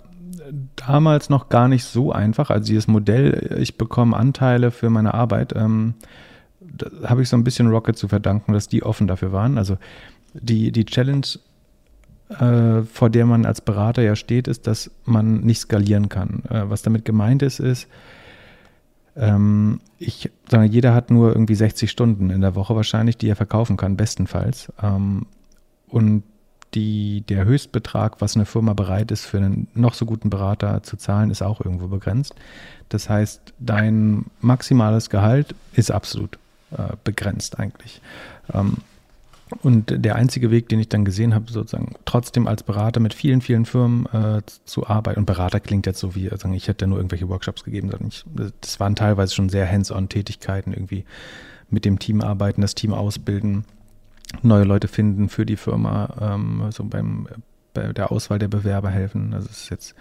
damals noch gar nicht so einfach. Also dieses Modell, ich bekomme Anteile für meine Arbeit, ähm, habe ich so ein bisschen Rocket zu verdanken, dass die offen dafür waren. Also die, die Challenge äh, vor der man als Berater ja steht, ist, dass man nicht skalieren kann. Äh, was damit gemeint ist, ist, ähm, ich sage, jeder hat nur irgendwie 60 Stunden in der Woche wahrscheinlich, die er verkaufen kann, bestenfalls. Ähm, und die, der Höchstbetrag, was eine Firma bereit ist, für einen noch so guten Berater zu zahlen, ist auch irgendwo begrenzt. Das heißt, dein maximales Gehalt ist absolut äh, begrenzt eigentlich. Ähm, und der einzige Weg, den ich dann gesehen habe, sozusagen trotzdem als Berater mit vielen, vielen Firmen äh, zu arbeiten. Und Berater klingt jetzt so wie, also ich hätte nur irgendwelche Workshops gegeben, sondern ich, das waren teilweise schon sehr hands-on-Tätigkeiten, irgendwie mit dem Team arbeiten, das Team ausbilden, neue Leute finden für die Firma, ähm, so beim bei der Auswahl der Bewerber helfen. Also es ist jetzt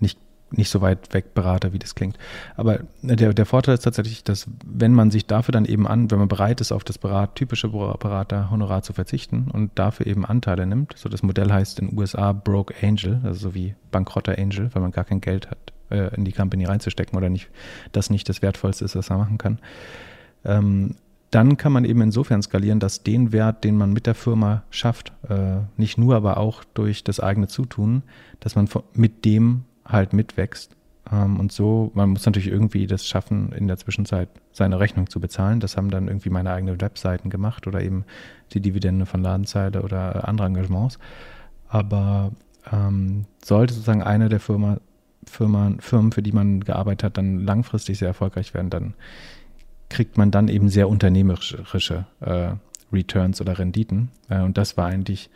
nicht nicht so weit weg Berater, wie das klingt. Aber der, der Vorteil ist tatsächlich, dass wenn man sich dafür dann eben an, wenn man bereit ist, auf das Berat, typische Beraterhonorar zu verzichten und dafür eben Anteile nimmt, so das Modell heißt in den USA Broke Angel, also so wie bankrotter Angel, weil man gar kein Geld hat, äh, in die Company reinzustecken oder nicht, das nicht das Wertvollste ist, was man machen kann. Ähm, dann kann man eben insofern skalieren, dass den Wert, den man mit der Firma schafft, äh, nicht nur, aber auch durch das eigene Zutun, dass man mit dem halt mitwächst Ähm, und so, man muss natürlich irgendwie das schaffen, in der Zwischenzeit seine Rechnung zu bezahlen. Das haben dann irgendwie meine eigenen Webseiten gemacht oder eben die Dividende von Ladenzeile oder andere Engagements. Aber ähm, sollte sozusagen eine der Firma, Firma, Firmen, für die man gearbeitet hat, dann langfristig sehr erfolgreich werden, dann kriegt man dann eben sehr unternehmerische äh, Returns oder Renditen. Äh, und das war eigentlich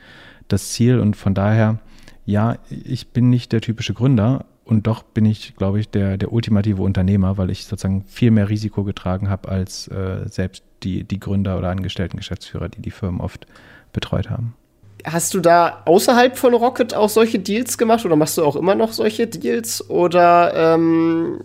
das Ziel. Und von daher, ja, ich bin nicht der typische Gründer, und doch bin ich, glaube ich, der, der ultimative Unternehmer, weil ich sozusagen viel mehr Risiko getragen habe als äh, selbst die, die Gründer oder angestellten Geschäftsführer, die die Firmen oft betreut haben. Hast du da außerhalb von Rocket auch solche Deals gemacht oder machst du auch immer noch solche Deals? Oder ähm,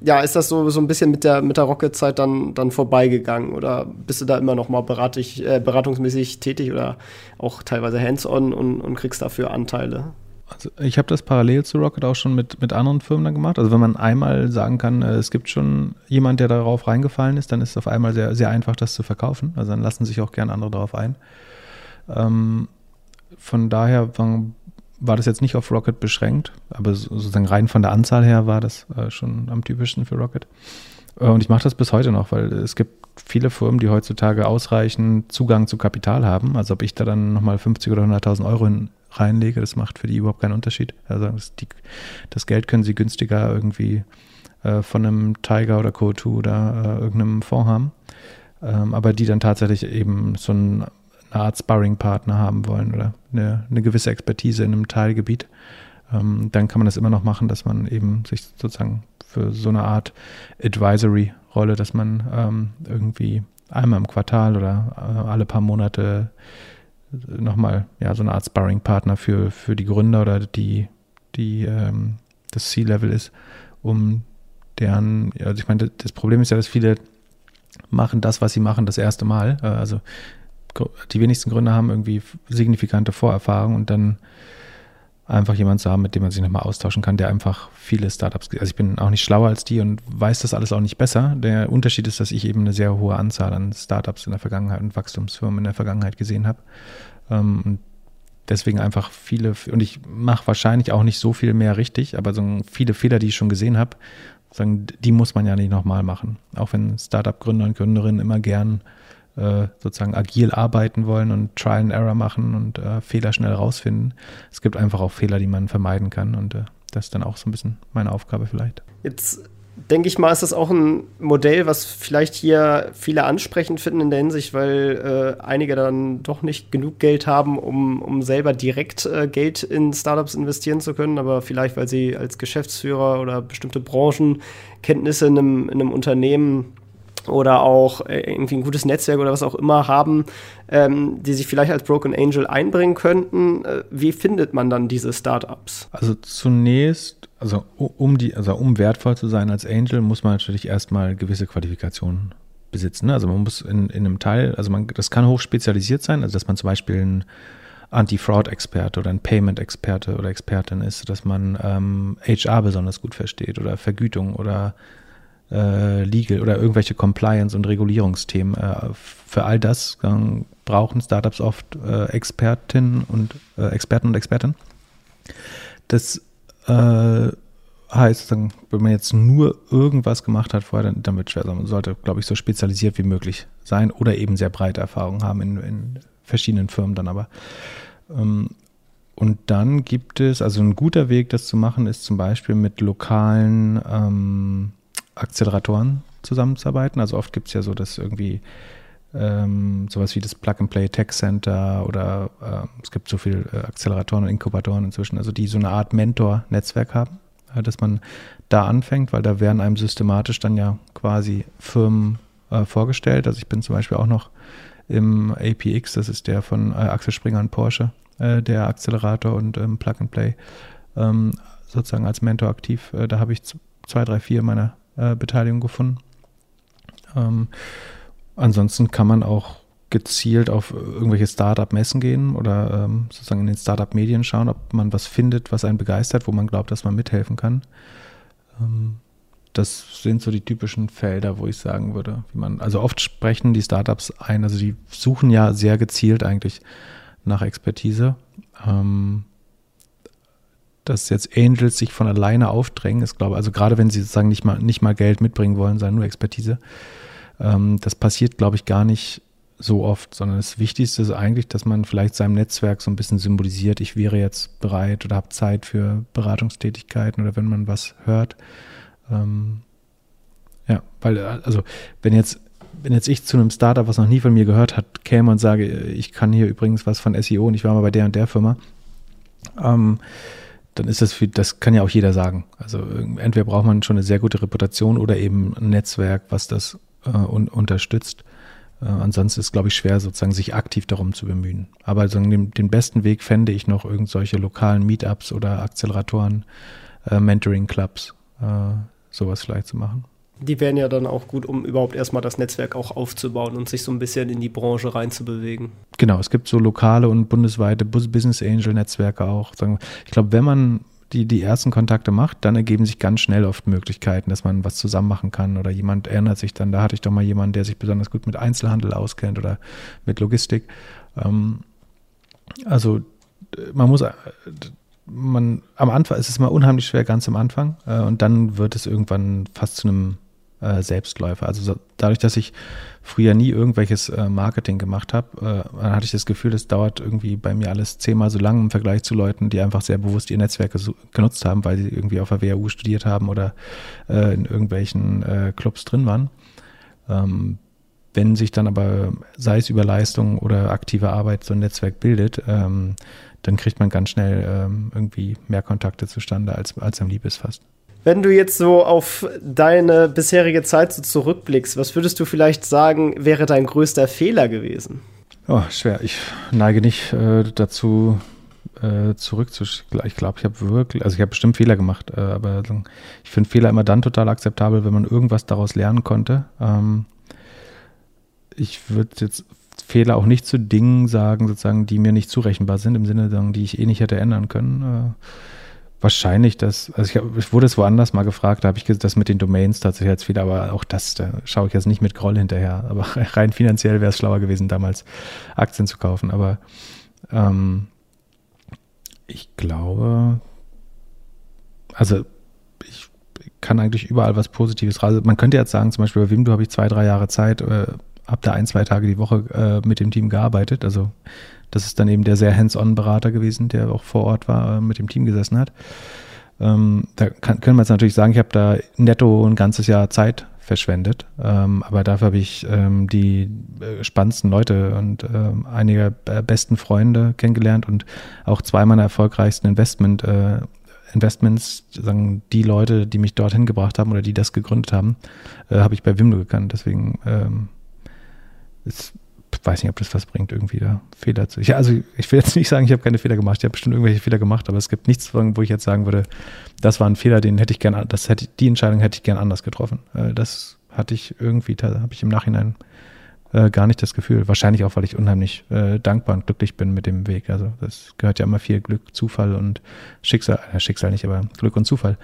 ja, ist das so, so ein bisschen mit der, mit der Rocket-Zeit dann, dann vorbeigegangen? Oder bist du da immer noch mal beratig, äh, beratungsmäßig tätig oder auch teilweise hands-on und, und kriegst dafür Anteile? Also ich habe das parallel zu Rocket auch schon mit, mit anderen Firmen dann gemacht. Also wenn man einmal sagen kann, äh, es gibt schon jemand, der darauf reingefallen ist, dann ist es auf einmal sehr, sehr einfach, das zu verkaufen. Also dann lassen sich auch gerne andere darauf ein. Ähm, von daher war, das jetzt nicht auf Rocket beschränkt, aber sozusagen rein von der Anzahl her war das äh, schon am typischsten für Rocket. Äh, und ich mache das bis heute noch, weil es gibt viele Firmen, die heutzutage ausreichend Zugang zu Kapital haben. Also ob ich da dann nochmal 50 oder 100.000 Euro in, reinlege, das macht für die überhaupt keinen Unterschied. Also das, die, das Geld können sie günstiger irgendwie äh, von einem Tiger oder Co2 oder äh, irgendeinem Fonds haben. Ähm, aber die dann tatsächlich eben so ein, eine Art Sparring-Partner haben wollen oder eine, eine, gewisse Expertise in einem Teilgebiet, ähm, dann kann man das immer noch machen, dass man eben sich sozusagen für so eine Art Advisory-Rolle, dass man ähm, irgendwie einmal im Quartal oder äh, alle paar Monate nochmal ja, so eine Art Sparring-Partner für, für die Gründer oder die, die ähm, das C-Level ist, um deren, also ich meine, das Problem ist ja, dass viele machen das, was sie machen, das erste Mal. Äh, also die wenigsten Gründer haben irgendwie signifikante Vorerfahrung und dann einfach jemand zu haben, mit dem man sich nochmal austauschen kann, der einfach viele Startups, also ich bin auch nicht schlauer als die und weiß das alles auch nicht besser. Der Unterschied ist, dass ich eben eine sehr hohe Anzahl an Startups in der Vergangenheit und Wachstumsfirmen in der Vergangenheit gesehen habe. Ähm, und deswegen einfach viele, und ich mache wahrscheinlich auch nicht so viel mehr richtig, aber so viele Fehler, die ich schon gesehen habe, die muss man ja nicht nochmal machen. Auch wenn Startup-Gründer und Gründerinnen immer gern äh, sozusagen agil arbeiten wollen und Try and Error machen und äh, Fehler schnell rausfinden. Es gibt einfach auch Fehler, die man vermeiden kann und äh, das ist dann auch so ein bisschen meine Aufgabe vielleicht. Jetzt denke ich mal, ist das auch ein Modell, was vielleicht hier viele ansprechend finden in der Hinsicht, weil äh, einige dann doch nicht genug Geld haben, um, um selber direkt äh, Geld in Startups investieren zu können, aber vielleicht, weil sie als Geschäftsführer oder bestimmte Branchenkenntnisse in einem, in einem Unternehmen oder auch äh, irgendwie ein gutes Netzwerk oder was auch immer haben, ähm, die sich vielleicht als Broken Angel einbringen könnten. Äh, wie findet man dann diese Startups? Also zunächst, also um die, also um wertvoll zu sein als Angel, muss man natürlich erstmal gewisse Qualifikationen besitzen. Ne? Also man muss in, in einem Teil, also man, das kann hoch spezialisiert sein, also dass man zum Beispiel ein Anti-Fraud-Experte oder ein Payment-Experte oder Expertin ist, dass man ähm, HR besonders gut versteht oder Vergütung oder äh, Legal oder irgendwelche Compliance- und Regulierungsthemen. Äh, für all das äh, brauchen Startups oft äh, Expertinnen und äh, Experten und Expertinnen. Das äh, heißt, wenn man jetzt nur irgendwas gemacht hat vorher, dann, dann wird schwer sein. Man sollte, glaube ich, so spezialisiert wie möglich sein oder eben sehr breite Erfahrung haben in, in verschiedenen Firmen dann aber. Ähm, und dann gibt es, also ein guter Weg, das zu machen, ist zum Beispiel mit lokalen ähm, Acceleratoren zusammenzuarbeiten. Also oft gibt es ja so, dass irgendwie ähm, sowas wie das Plug-and-Play Tech Center oder äh, es gibt so viele äh, Acceleratoren und Inkubatoren inzwischen, also die so eine Art Mentor-Netzwerk haben, äh, dass man da anfängt, weil da werden einem systematisch dann ja quasi Firmen äh, vorgestellt. Also ich bin zum Beispiel auch noch im APX, das ist der von äh, Axel Springer und Porsche, äh, der Accelerator und ähm, Plug-and-Play ähm, sozusagen als Mentor aktiv. da habe ich zwei, drei, vier meiner äh, Beteiligung gefunden. Ähm, ansonsten kann man auch gezielt auf irgendwelche Startup-Messen gehen oder ähm, sozusagen in den Startup-Medien schauen, ob man was findet, was einen begeistert, wo man glaubt, dass man mithelfen kann. Ähm, das sind so die typischen Felder, wo ich sagen würde, wie man, also oft sprechen die Startups ein, also die suchen ja sehr gezielt eigentlich nach Expertise. Ähm, dass jetzt Angels sich von alleine aufdrängen, ist glaube also gerade wenn sie sozusagen nicht mal, nicht mal Geld mitbringen wollen, sondern nur Expertise, ähm, das passiert glaube ich gar nicht so oft, sondern das Wichtigste ist eigentlich, dass man vielleicht seinem Netzwerk so ein bisschen symbolisiert, ich wäre jetzt bereit oder habe Zeit für Beratungstätigkeiten oder wenn man was hört. Ähm, ja, weil, also wenn jetzt, wenn jetzt ich zu einem Startup, was noch nie von mir gehört hat, käme und sage, ich kann hier übrigens was von SEO und ich war mal bei der und der Firma, ähm, dann ist das, für, das kann ja auch jeder sagen. Also entweder braucht man schon eine sehr gute Reputation oder eben ein Netzwerk, was das äh, un unterstützt. Äh, ansonsten ist, glaube ich, schwer, sozusagen sich aktiv darum zu bemühen. Aber also den, den besten Weg fände ich noch irgendwelche lokalen Meetups oder Acceleratoren, äh, Mentoring-Clubs, äh, sowas vielleicht zu machen. Die wären ja dann auch gut, um überhaupt erstmal das Netzwerk auch aufzubauen und sich so ein bisschen in die Branche reinzubewegen. Genau, es gibt so lokale und bundesweite Business Angel Netzwerke auch. Ich glaube, wenn man die, die ersten Kontakte macht, dann ergeben sich ganz schnell oft Möglichkeiten, dass man was zusammen machen kann oder jemand erinnert sich dann, da hatte ich doch mal jemanden, der sich besonders gut mit Einzelhandel auskennt oder mit Logistik. Ähm, also man muss, man, am Anfang ist es mal unheimlich schwer, ganz am Anfang äh, und dann wird es irgendwann fast zu einem äh, Selbstläufer. Also so, dadurch, dass ich früher nie irgendwelches äh, Marketing gemacht habe, äh, hatte ich das Gefühl, das dauert irgendwie bei mir alles zehnmal so lang im Vergleich zu Leuten, die einfach sehr bewusst ihr Netzwerk genutzt haben, weil sie irgendwie auf der WHU studiert haben oder äh, in irgendwelchen äh, Clubs drin waren. Ähm, wenn sich dann aber, sei es über Leistung oder aktive Arbeit, so ein Netzwerk bildet, ähm, dann kriegt man ganz schnell ähm, irgendwie mehr Kontakte zustande, als, als ist fast. Wenn du jetzt so auf deine bisherige Zeit so zurückblickst, was würdest du vielleicht sagen, wäre dein größter Fehler gewesen? Oh, schwer. Ich neige nicht äh, dazu, äh, zurück Ich glaube, ich habe wirklich, also ich habe bestimmt Fehler gemacht, äh, aber ich finde Fehler immer dann total akzeptabel, wenn man irgendwas daraus lernen konnte. Ähm, ich würde jetzt Fehler auch nicht zu Dingen sagen, sozusagen, die mir nicht zurechenbar sind, im Sinne, die ich eh nicht hätte ändern können. Äh, Wahrscheinlich das, also ich, ich wurde es woanders mal gefragt, da habe ich das mit den Domains tatsächlich als Fehler, aber auch das, da schaue ich jetzt nicht mit Groll hinterher. Aber rein finanziell wäre es schlauer gewesen, damals Aktien zu kaufen. Aber ähm, ich glaube, also ich kann eigentlich überall was Positives raus. Also man könnte jetzt sagen, zum Beispiel bei Wimdu habe ich zwei, drei Jahre Zeit, äh, habe da ein, zwei Tage die Woche äh, mit dem Team gearbeitet. Also das ist dann eben der sehr hands-on-Berater gewesen, der auch vor Ort war, mit dem Team gesessen hat. Ähm, da kann, können wir jetzt natürlich sagen, ich habe da netto ein ganzes Jahr Zeit verschwendet. Ähm, aber dafür habe ich ähm, die äh, spannendsten Leute und äh, einige äh, besten Freunde kennengelernt und auch zwei meiner erfolgreichsten Investment, äh, Investments, sagen die Leute, die mich dorthin gebracht haben oder die das gegründet haben, äh, habe ich bei Wimdo gekannt. Deswegen ähm, ist weiß nicht, ob das was bringt, irgendwie da Fehler zu. Ja, also ich will jetzt nicht sagen, ich habe keine Fehler gemacht. Ich habe bestimmt irgendwelche Fehler gemacht, aber es gibt nichts, wo ich jetzt sagen würde, das war ein Fehler, den hätte ich gerne, das hätte die Entscheidung hätte ich gern anders getroffen. Äh, das hatte ich irgendwie, da habe ich im Nachhinein äh, gar nicht das Gefühl. Wahrscheinlich auch, weil ich unheimlich äh, dankbar und glücklich bin mit dem Weg. Also das gehört ja immer viel Glück, Zufall und Schicksal, Schicksal nicht, aber Glück und Zufall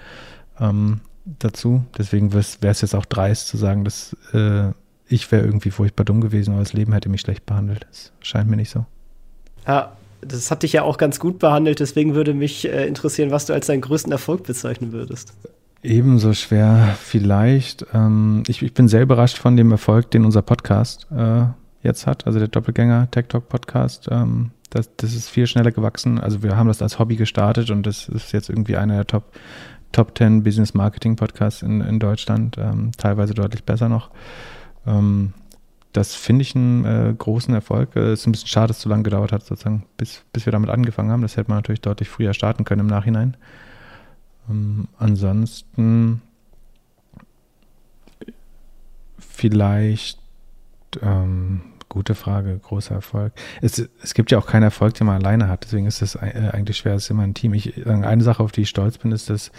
ähm, dazu. Deswegen wäre es jetzt auch dreist zu sagen, dass ich wäre irgendwie furchtbar dumm gewesen, aber das Leben hätte mich schlecht behandelt. Das scheint mir nicht so. Ja, das hat dich ja auch ganz gut behandelt, deswegen würde mich äh, interessieren, was du als deinen größten Erfolg bezeichnen würdest. Ebenso schwer vielleicht. Ähm, ich, ich, bin sehr überrascht von dem Erfolg, den unser Podcast äh, jetzt hat, also der Doppelgänger Tech Talk Podcast. Ähm, das, das ist viel schneller gewachsen. Also wir haben das als Hobby gestartet und das ist jetzt irgendwie einer der Top, Top 10 Business Marketing Podcasts in, in Deutschland, ähm, teilweise deutlich besser noch. Ähm, das finde ich einen äh, großen Erfolg. Es äh, ist ein bisschen schade, dass es so lange gedauert hat, sozusagen, bis, bis wir damit angefangen haben. Das hätte man natürlich deutlich früher starten können im Nachhinein. Ähm, ansonsten vielleicht ähm, gute Frage, großer Erfolg. Es, es gibt ja auch keinen Erfolg, den man alleine hat. Deswegen ist es äh, eigentlich schwer, es ist immer ein Team. Ich, eine Sache, auf die ich stolz bin, ist, dass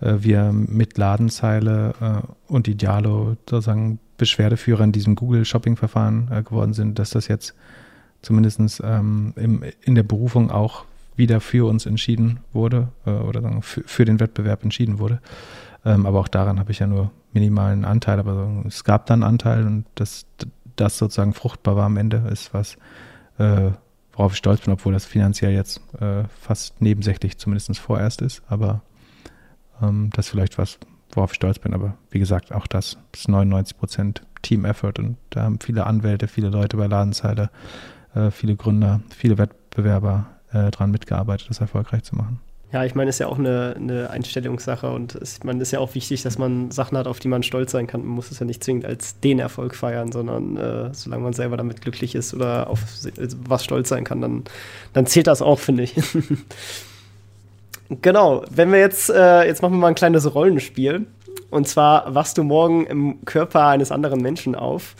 äh, wir mit Ladenzeile äh, und Idealo sozusagen Beschwerdeführer in diesem Google-Shopping-Verfahren äh, geworden sind, dass das jetzt zumindest ähm, im, in der Berufung auch wieder für uns entschieden wurde äh, oder sagen, für, den Wettbewerb entschieden wurde. Ähm, aber auch daran habe ich ja nur minimalen Anteil, aber so, es gab dann Anteil und das, das sozusagen fruchtbar war am Ende, ist was, äh, worauf ich stolz bin, obwohl das finanziell jetzt äh, fast nebensächlich zumindest vorerst ist. Aber ähm, das ist vielleicht was, worauf ich stolz bin. Aber wie gesagt, auch das ist 99 Prozent Team Effort und da haben viele Anwälte, viele Leute bei Ladenzeile, äh, viele Gründer, viele Wettbewerber äh, dran mitgearbeitet, das erfolgreich zu machen. Ja, ich meine, es ist ja auch eine, eine Einstellungssache und es, meine, ist ja auch wichtig, dass man Sachen hat, auf die man stolz sein kann. Man muss es ja nicht zwingend als den Erfolg feiern, sondern äh, solange man selber damit glücklich ist oder auf was stolz sein kann, dann, dann zählt das auch, finde ich. genau, wenn wir jetzt, äh, jetzt machen wir mal ein kleines Rollenspiel. Und zwar wachst du morgen im Körper eines anderen Menschen auf.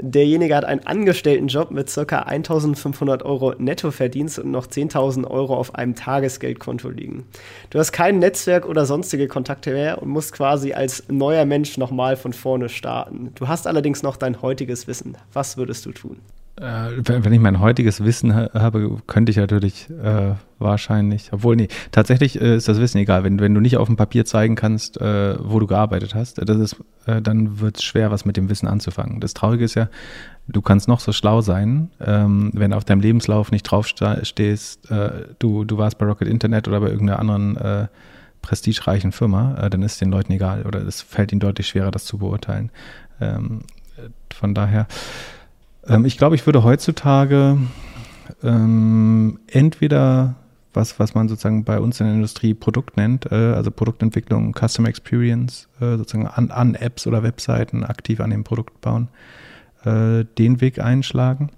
Derjenige hat einen Angestelltenjob mit ca. 1500 Euro Nettoverdienst und noch 10.000 Euro auf einem Tagesgeldkonto liegen. Du hast kein Netzwerk oder sonstige Kontakte mehr und musst quasi als neuer Mensch nochmal von vorne starten. Du hast allerdings noch dein heutiges Wissen. Was würdest du tun? Äh, wenn ich mein heutiges Wissen habe, könnte ich natürlich äh, wahrscheinlich, obwohl, nee, tatsächlich äh, ist das Wissen egal. Wenn, wenn du nicht auf dem Papier zeigen kannst, äh, wo du gearbeitet hast, das ist, äh, dann wird es schwer, was mit dem Wissen anzufangen. Das Traurige ist ja, du kannst noch so schlau sein, ähm, wenn auf deinem Lebenslauf nicht draufstehst, äh, du, du warst bei Rocket Internet oder bei irgendeiner anderen prestigereichen Firma, dann ist es den Leuten egal oder es fällt ihnen deutlich schwerer, das zu beurteilen. Ähm, von daher, ähm, ich glaube, ich würde heutzutage ähm, entweder was, was man sozusagen bei uns in der Industrie Produkt nennt, äh, also Produktentwicklung, Customer Experience, äh, sozusagen an, an, Apps oder Webseiten aktiv an dem Produkt bauen, äh, den Weg einschlagen.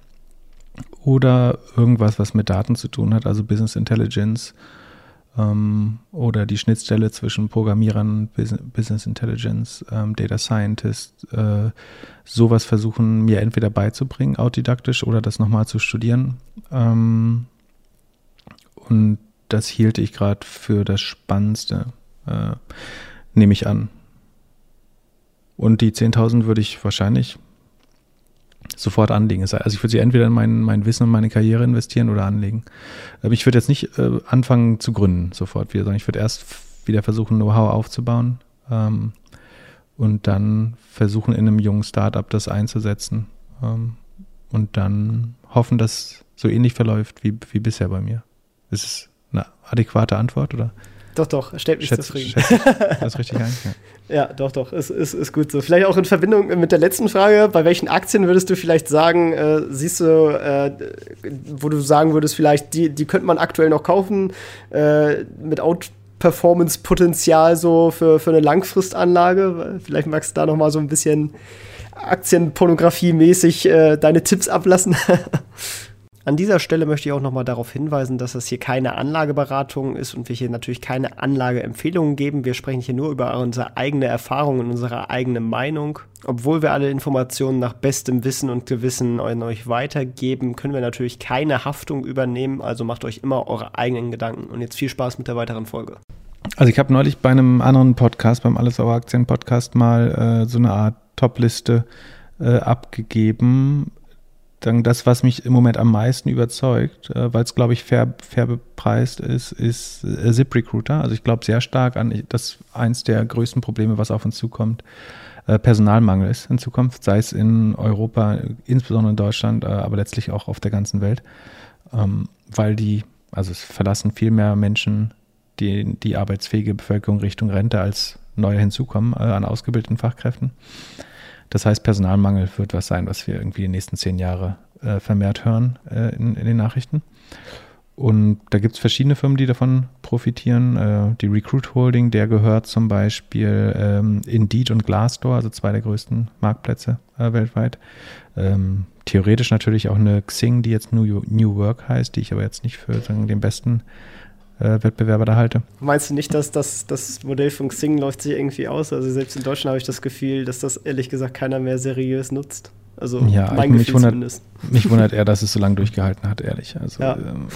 Oder irgendwas, was mit Daten zu tun hat, also Business Intelligence, oder die Schnittstelle zwischen Programmierern, Business Intelligence, ähm, Data Scientist, äh, sowas versuchen mir entweder beizubringen, autodidaktisch, oder das nochmal zu studieren. Ähm, und das hielt ich gerade für das Spannendste, äh, nehme ich an. Und die 10.000 würde ich wahrscheinlich sofort anlegen. Also ich würde sie entweder in mein, mein Wissen und meine Karriere investieren oder anlegen. Ähm, ich würde jetzt nicht äh, anfangen zu gründen sofort wieder, sondern ich würde erst wieder versuchen, Know-how aufzubauen ähm, und dann versuchen, in einem jungen Startup das einzusetzen ähm, und dann hoffen, dass so ähnlich verläuft wie, wie bisher bei mir. Ist es eine adäquate Antwort oder? Doch, doch, stellt mich Schätz, zufrieden. Schätz, das richtig ein? Ja. ja, doch, doch, ist, ist, ist gut so. Vielleicht auch in Verbindung mit der letzten Frage, bei welchen Aktien würdest du vielleicht sagen, äh, siehst du, äh, wo du sagen würdest, vielleicht, die, die könnte man aktuell noch kaufen, äh, mit Outperformance-Potenzial so für, für eine Langfristanlage? Vielleicht magst du da noch mal so ein bisschen Aktienpornografie-mäßig äh, deine Tipps ablassen. An dieser Stelle möchte ich auch nochmal darauf hinweisen, dass das hier keine Anlageberatung ist und wir hier natürlich keine Anlageempfehlungen geben. Wir sprechen hier nur über unsere eigene Erfahrung und unsere eigene Meinung. Obwohl wir alle Informationen nach bestem Wissen und Gewissen an euch weitergeben, können wir natürlich keine Haftung übernehmen. Also macht euch immer eure eigenen Gedanken. Und jetzt viel Spaß mit der weiteren Folge. Also ich habe neulich bei einem anderen Podcast, beim Alles Aktien Podcast mal äh, so eine Art Top-Liste äh, abgegeben dann das, was mich im Moment am meisten überzeugt, äh, weil es, glaube ich, fair, fair bepreist ist, ist äh, ZipRecruiter. Also ich glaube sehr stark an, dass eins der größten Probleme, was auf uns zukommt, äh, Personalmangel ist in Zukunft, sei es in Europa, insbesondere in Deutschland, äh, aber letztlich auch auf der ganzen Welt. Ähm, weil die, also es verlassen viel mehr Menschen die, die arbeitsfähige Bevölkerung Richtung Rente als neue hinzukommen äh, an ausgebildeten Fachkräften. Das heißt, Personalmangel wird was sein, was wir irgendwie die nächsten zehn Jahre äh, vermehrt hören äh, in, in, den Nachrichten. Und da gibt es verschiedene Firmen, die davon profitieren. Äh, die Recruit Holding, der gehört zum Beispiel ähm, Indeed und Glassdoor, also zwei der größten Marktplätze äh, weltweit. Ähm, theoretisch natürlich auch eine Xing, die jetzt New, New Work heißt, die ich aber jetzt nicht für sagen, den besten äh, Wettbewerber da halte. Meinst du nicht, dass das, das Modell von Xing läuft sich irgendwie aus? Also selbst in Deutschland habe ich das Gefühl, dass das ehrlich gesagt keiner mehr seriös nutzt. Also ja, mein mich, wundert, mich wundert eher, dass es so lange durchgehalten hat, ehrlich. Also ja. ähm,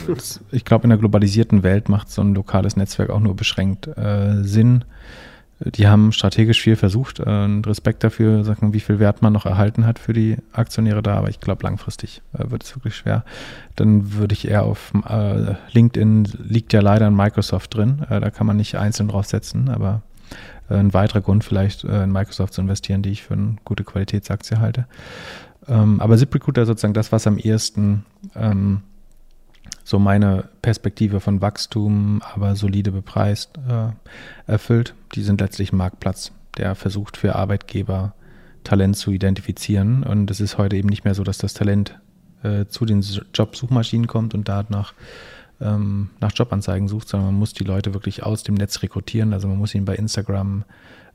ich glaube, in der globalisierten Welt macht so ein lokales Netzwerk auch nur beschränkt äh, Sinn. Die haben strategisch viel versucht äh, und Respekt dafür, sagen, wie viel Wert man noch erhalten hat für die Aktionäre da, aber ich glaube, langfristig äh, wird es wirklich schwer. Dann würde ich eher auf äh, LinkedIn liegt ja leider in Microsoft drin, äh, da kann man nicht einzeln draufsetzen, aber äh, ein weiterer Grund vielleicht äh, in Microsoft zu investieren, die ich für eine gute Qualitätsaktie halte. Ähm, aber ZipRecruiter sozusagen das, was am ehesten ähm, so meine Perspektive von Wachstum, aber solide bepreist, äh, erfüllt. Die sind letztlich ein Marktplatz, der versucht für Arbeitgeber Talent zu identifizieren. Und es ist heute eben nicht mehr so, dass das Talent äh, zu den Jobsuchmaschinen kommt und da nach, ähm, nach Jobanzeigen sucht, sondern man muss die Leute wirklich aus dem Netz rekrutieren. Also man muss ihn bei Instagram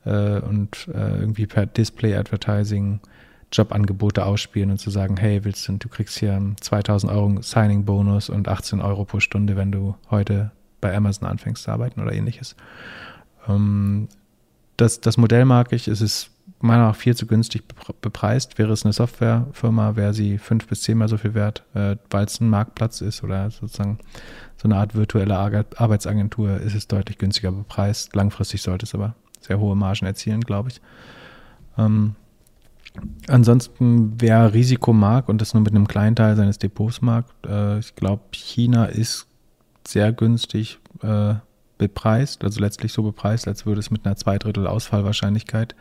äh, und äh, irgendwie per Display Advertising Jobangebote ausspielen und zu sagen, hey, willst du, du kriegst hier 2000 Euro Signing-Bonus und 18 Euro pro Stunde, wenn du heute bei Amazon anfängst zu arbeiten oder ähnliches. Ähm, das, das Modell mag ich, es ist meiner Meinung nach viel zu günstig bepreist. Wäre es eine Softwarefirma, wäre sie fünf bis zehnmal so viel wert, äh, weil es ein Marktplatz ist oder sozusagen so eine Art virtuelle Arbeitsagentur, ist es deutlich günstiger bepreist. Langfristig sollte es aber sehr hohe Margen erzielen, glaube ich. Ähm, Ansonsten, wer Risiko mag und das nur mit einem kleinen Teil seines Depots mag, äh, ich glaube, China ist sehr günstig äh, bepreist, also letztlich so bepreist, als würde es mit einer Zweidrittel Ausfallwahrscheinlichkeit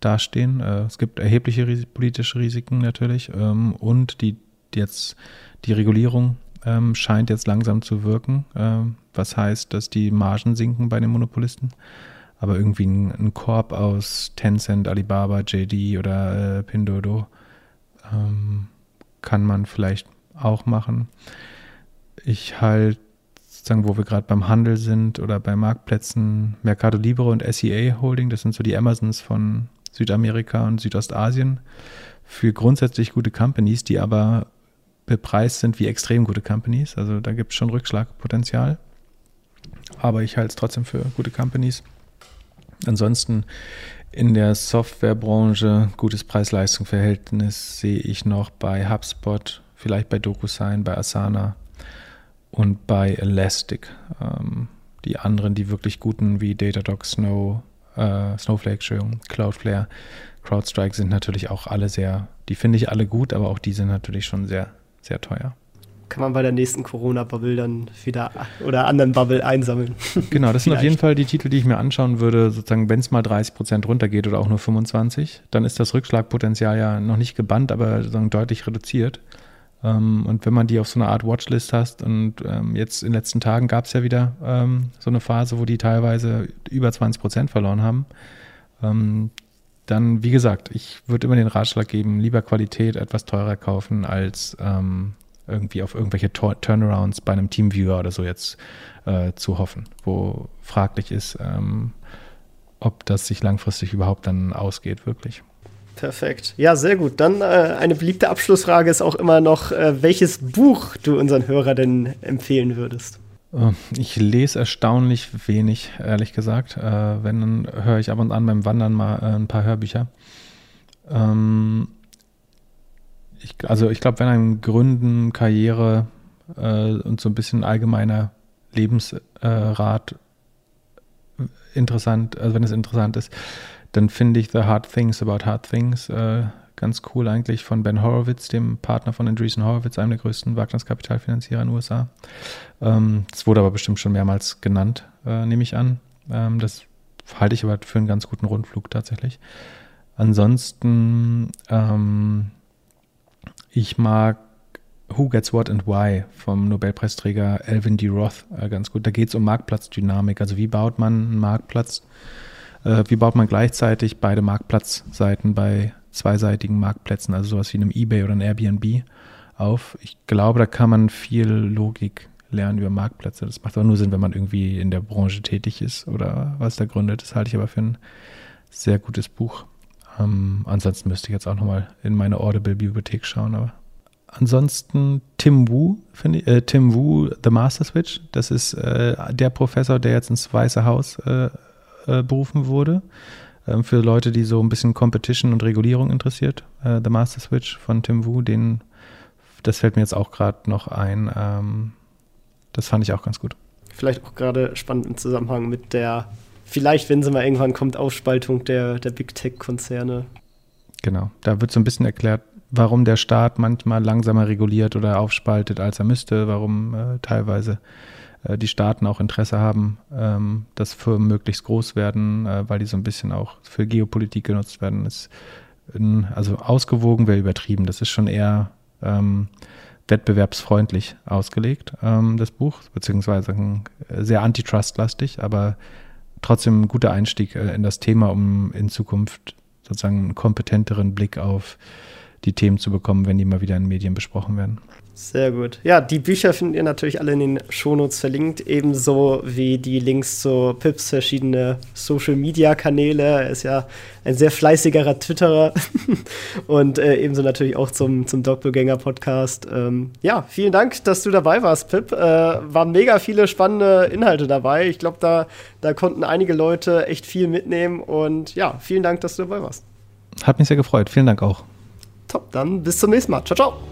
dastehen. Äh, es gibt erhebliche ris politische Risiken natürlich ähm, und die jetzt die Regulierung ähm, scheint jetzt langsam zu wirken, ähm, was heißt, dass die Margen sinken bei den Monopolisten aber irgendwie ein, ein Korb aus Tencent, Alibaba, JD oder äh, Pindodo ähm, kann man vielleicht auch machen. Ich halt sozusagen, wo wir gerade beim Handel sind oder bei Marktplätzen, Mercado Libre und SEA Holding, das sind so die Amazons von Südamerika und Südostasien, für grundsätzlich gute Companies, die aber bepreist sind wie extrem gute Companies. Also da gibt es schon Rückschlagpotenzial. Aber ich halte es trotzdem für gute Companies. Ansonsten in der Softwarebranche gutes Preis-Leistung-Verhältnis sehe ich noch bei HubSpot, vielleicht bei DocuSign, bei Asana und bei Elastic. Ähm, die anderen, die wirklich guten wie Datadog, Snow, äh, Snowflake, Cloudflare, CrowdStrike sind natürlich auch alle sehr, die finde ich alle gut, aber auch die sind natürlich schon sehr, sehr teuer kann man bei der nächsten Corona-Bubble dann wieder oder anderen Bubble einsammeln. Genau, das sind auf jeden Fall die Titel, die ich mir anschauen würde, sozusagen, wenn es mal 30 Prozent runtergeht oder auch nur 25, dann ist das Rückschlagpotenzial ja noch nicht gebannt, aber sozusagen deutlich reduziert. Ähm, und wenn man die auf so eine Art Watchlist hast und ähm, jetzt in den letzten Tagen gab es ja wieder ähm, so eine Phase, wo die teilweise über 20 Prozent verloren haben, dann, wie gesagt, ich würde immer den Ratschlag geben, lieber Qualität etwas teurer kaufen als ähm, irgendwie auf irgendwelche Turnarounds bei einem Teamviewer oder so jetzt äh, zu hoffen, wo fraglich ist, ähm, ob das sich langfristig überhaupt dann ausgeht, wirklich. Perfekt. Ja, sehr gut. Dann äh, eine beliebte Abschlussfrage ist auch immer noch, äh, welches Buch du unseren Hörer denn empfehlen würdest. Äh, ich lese erstaunlich wenig, ehrlich gesagt. Äh, wenn, dann höre ich ab und an beim Wandern mal äh, ein paar Hörbücher. Ähm, ich, also ich glaube, wenn einem Gründen, Karriere äh, und so ein bisschen allgemeiner Lebensrat äh, interessant, also wenn es interessant ist, dann finde ich The Hard Things About Hard Things äh, ganz cool eigentlich von Ben Horowitz, dem Partner von Andreessen Horowitz, einem der größten Wagniskapitalfinanzierer in den USA. Ähm, das wurde aber bestimmt schon mehrmals genannt, äh, nehme ich an. Ähm, das halte ich aber für einen ganz guten Rundflug tatsächlich. Ansonsten ähm, ich mag Who Gets What and Why vom Nobelpreisträger Elvin D. Roth äh, ganz gut. Da geht es um Marktplatzdynamik. Also wie baut man einen Marktplatz? Äh, wie baut man gleichzeitig beide Marktplatzseiten bei zweiseitigen Marktplätzen, also sowas wie einem eBay oder einem Airbnb auf? Ich glaube, da kann man viel Logik lernen über Marktplätze. Das macht auch nur Sinn, wenn man irgendwie in der Branche tätig ist oder was da gründet. Das halte ich aber für ein sehr gutes Buch. Ähm, ansonsten müsste ich jetzt auch nochmal in meine Audible-Bibliothek schauen, aber ansonsten Tim Wu, finde ich, äh, Tim Wu, The Master Switch, das ist äh, der Professor, der jetzt ins Weiße Haus äh, äh berufen wurde. Ähm, für Leute, die so ein bisschen Competition und Regulierung interessiert. Äh, The Master Switch von Tim Wu, den, das fällt mir jetzt auch gerade noch ein. Ähm, das fand ich auch ganz gut. Vielleicht auch gerade spannend im Zusammenhang mit der vielleicht, wenn sie mal irgendwann kommt, Aufspaltung der, der Big Tech-Konzerne. Genau, da wird so ein bisschen erklärt, warum der Staat manchmal langsamer reguliert oder aufspaltet, als er müsste, warum äh, teilweise äh, die Staaten auch Interesse haben, ähm, dass Firmen möglichst groß werden, äh, weil die so ein bisschen auch für Geopolitik genutzt werden. Ist, in, also ausgewogen wäre übertrieben. Das ist schon eher ähm, wettbewerbsfreundlich ausgelegt, ähm, das Buch, beziehungsweise sehr antitrust-lastig, aber trotzdem ein guter Einstieg äh, in das Thema, um in Zukunft sozusagen einen kompetenteren Blick auf die Themen zu bekommen, wenn die mal wieder in Medien besprochen werden. Sehr gut. Ja, die Bücher findet ihr natürlich alle in den Shownotes verlinkt, ebenso wie die Links zu Pips verschiedene Social-Media-Kanäle. Er ist ja ein sehr fleißigerer Twitterer und äh, ebenso natürlich auch zum, zum Doppelgänger-Podcast. Ähm, ja, vielen Dank, dass du dabei warst, Pip. Äh, waren mega viele spannende Inhalte dabei. Ich glaube, da, da konnten einige Leute echt viel mitnehmen und ja, vielen Dank, dass du dabei warst. Hat mich sehr gefreut. Vielen Dank auch. Top, dann bis zum nächsten Mal. Ciao, ciao.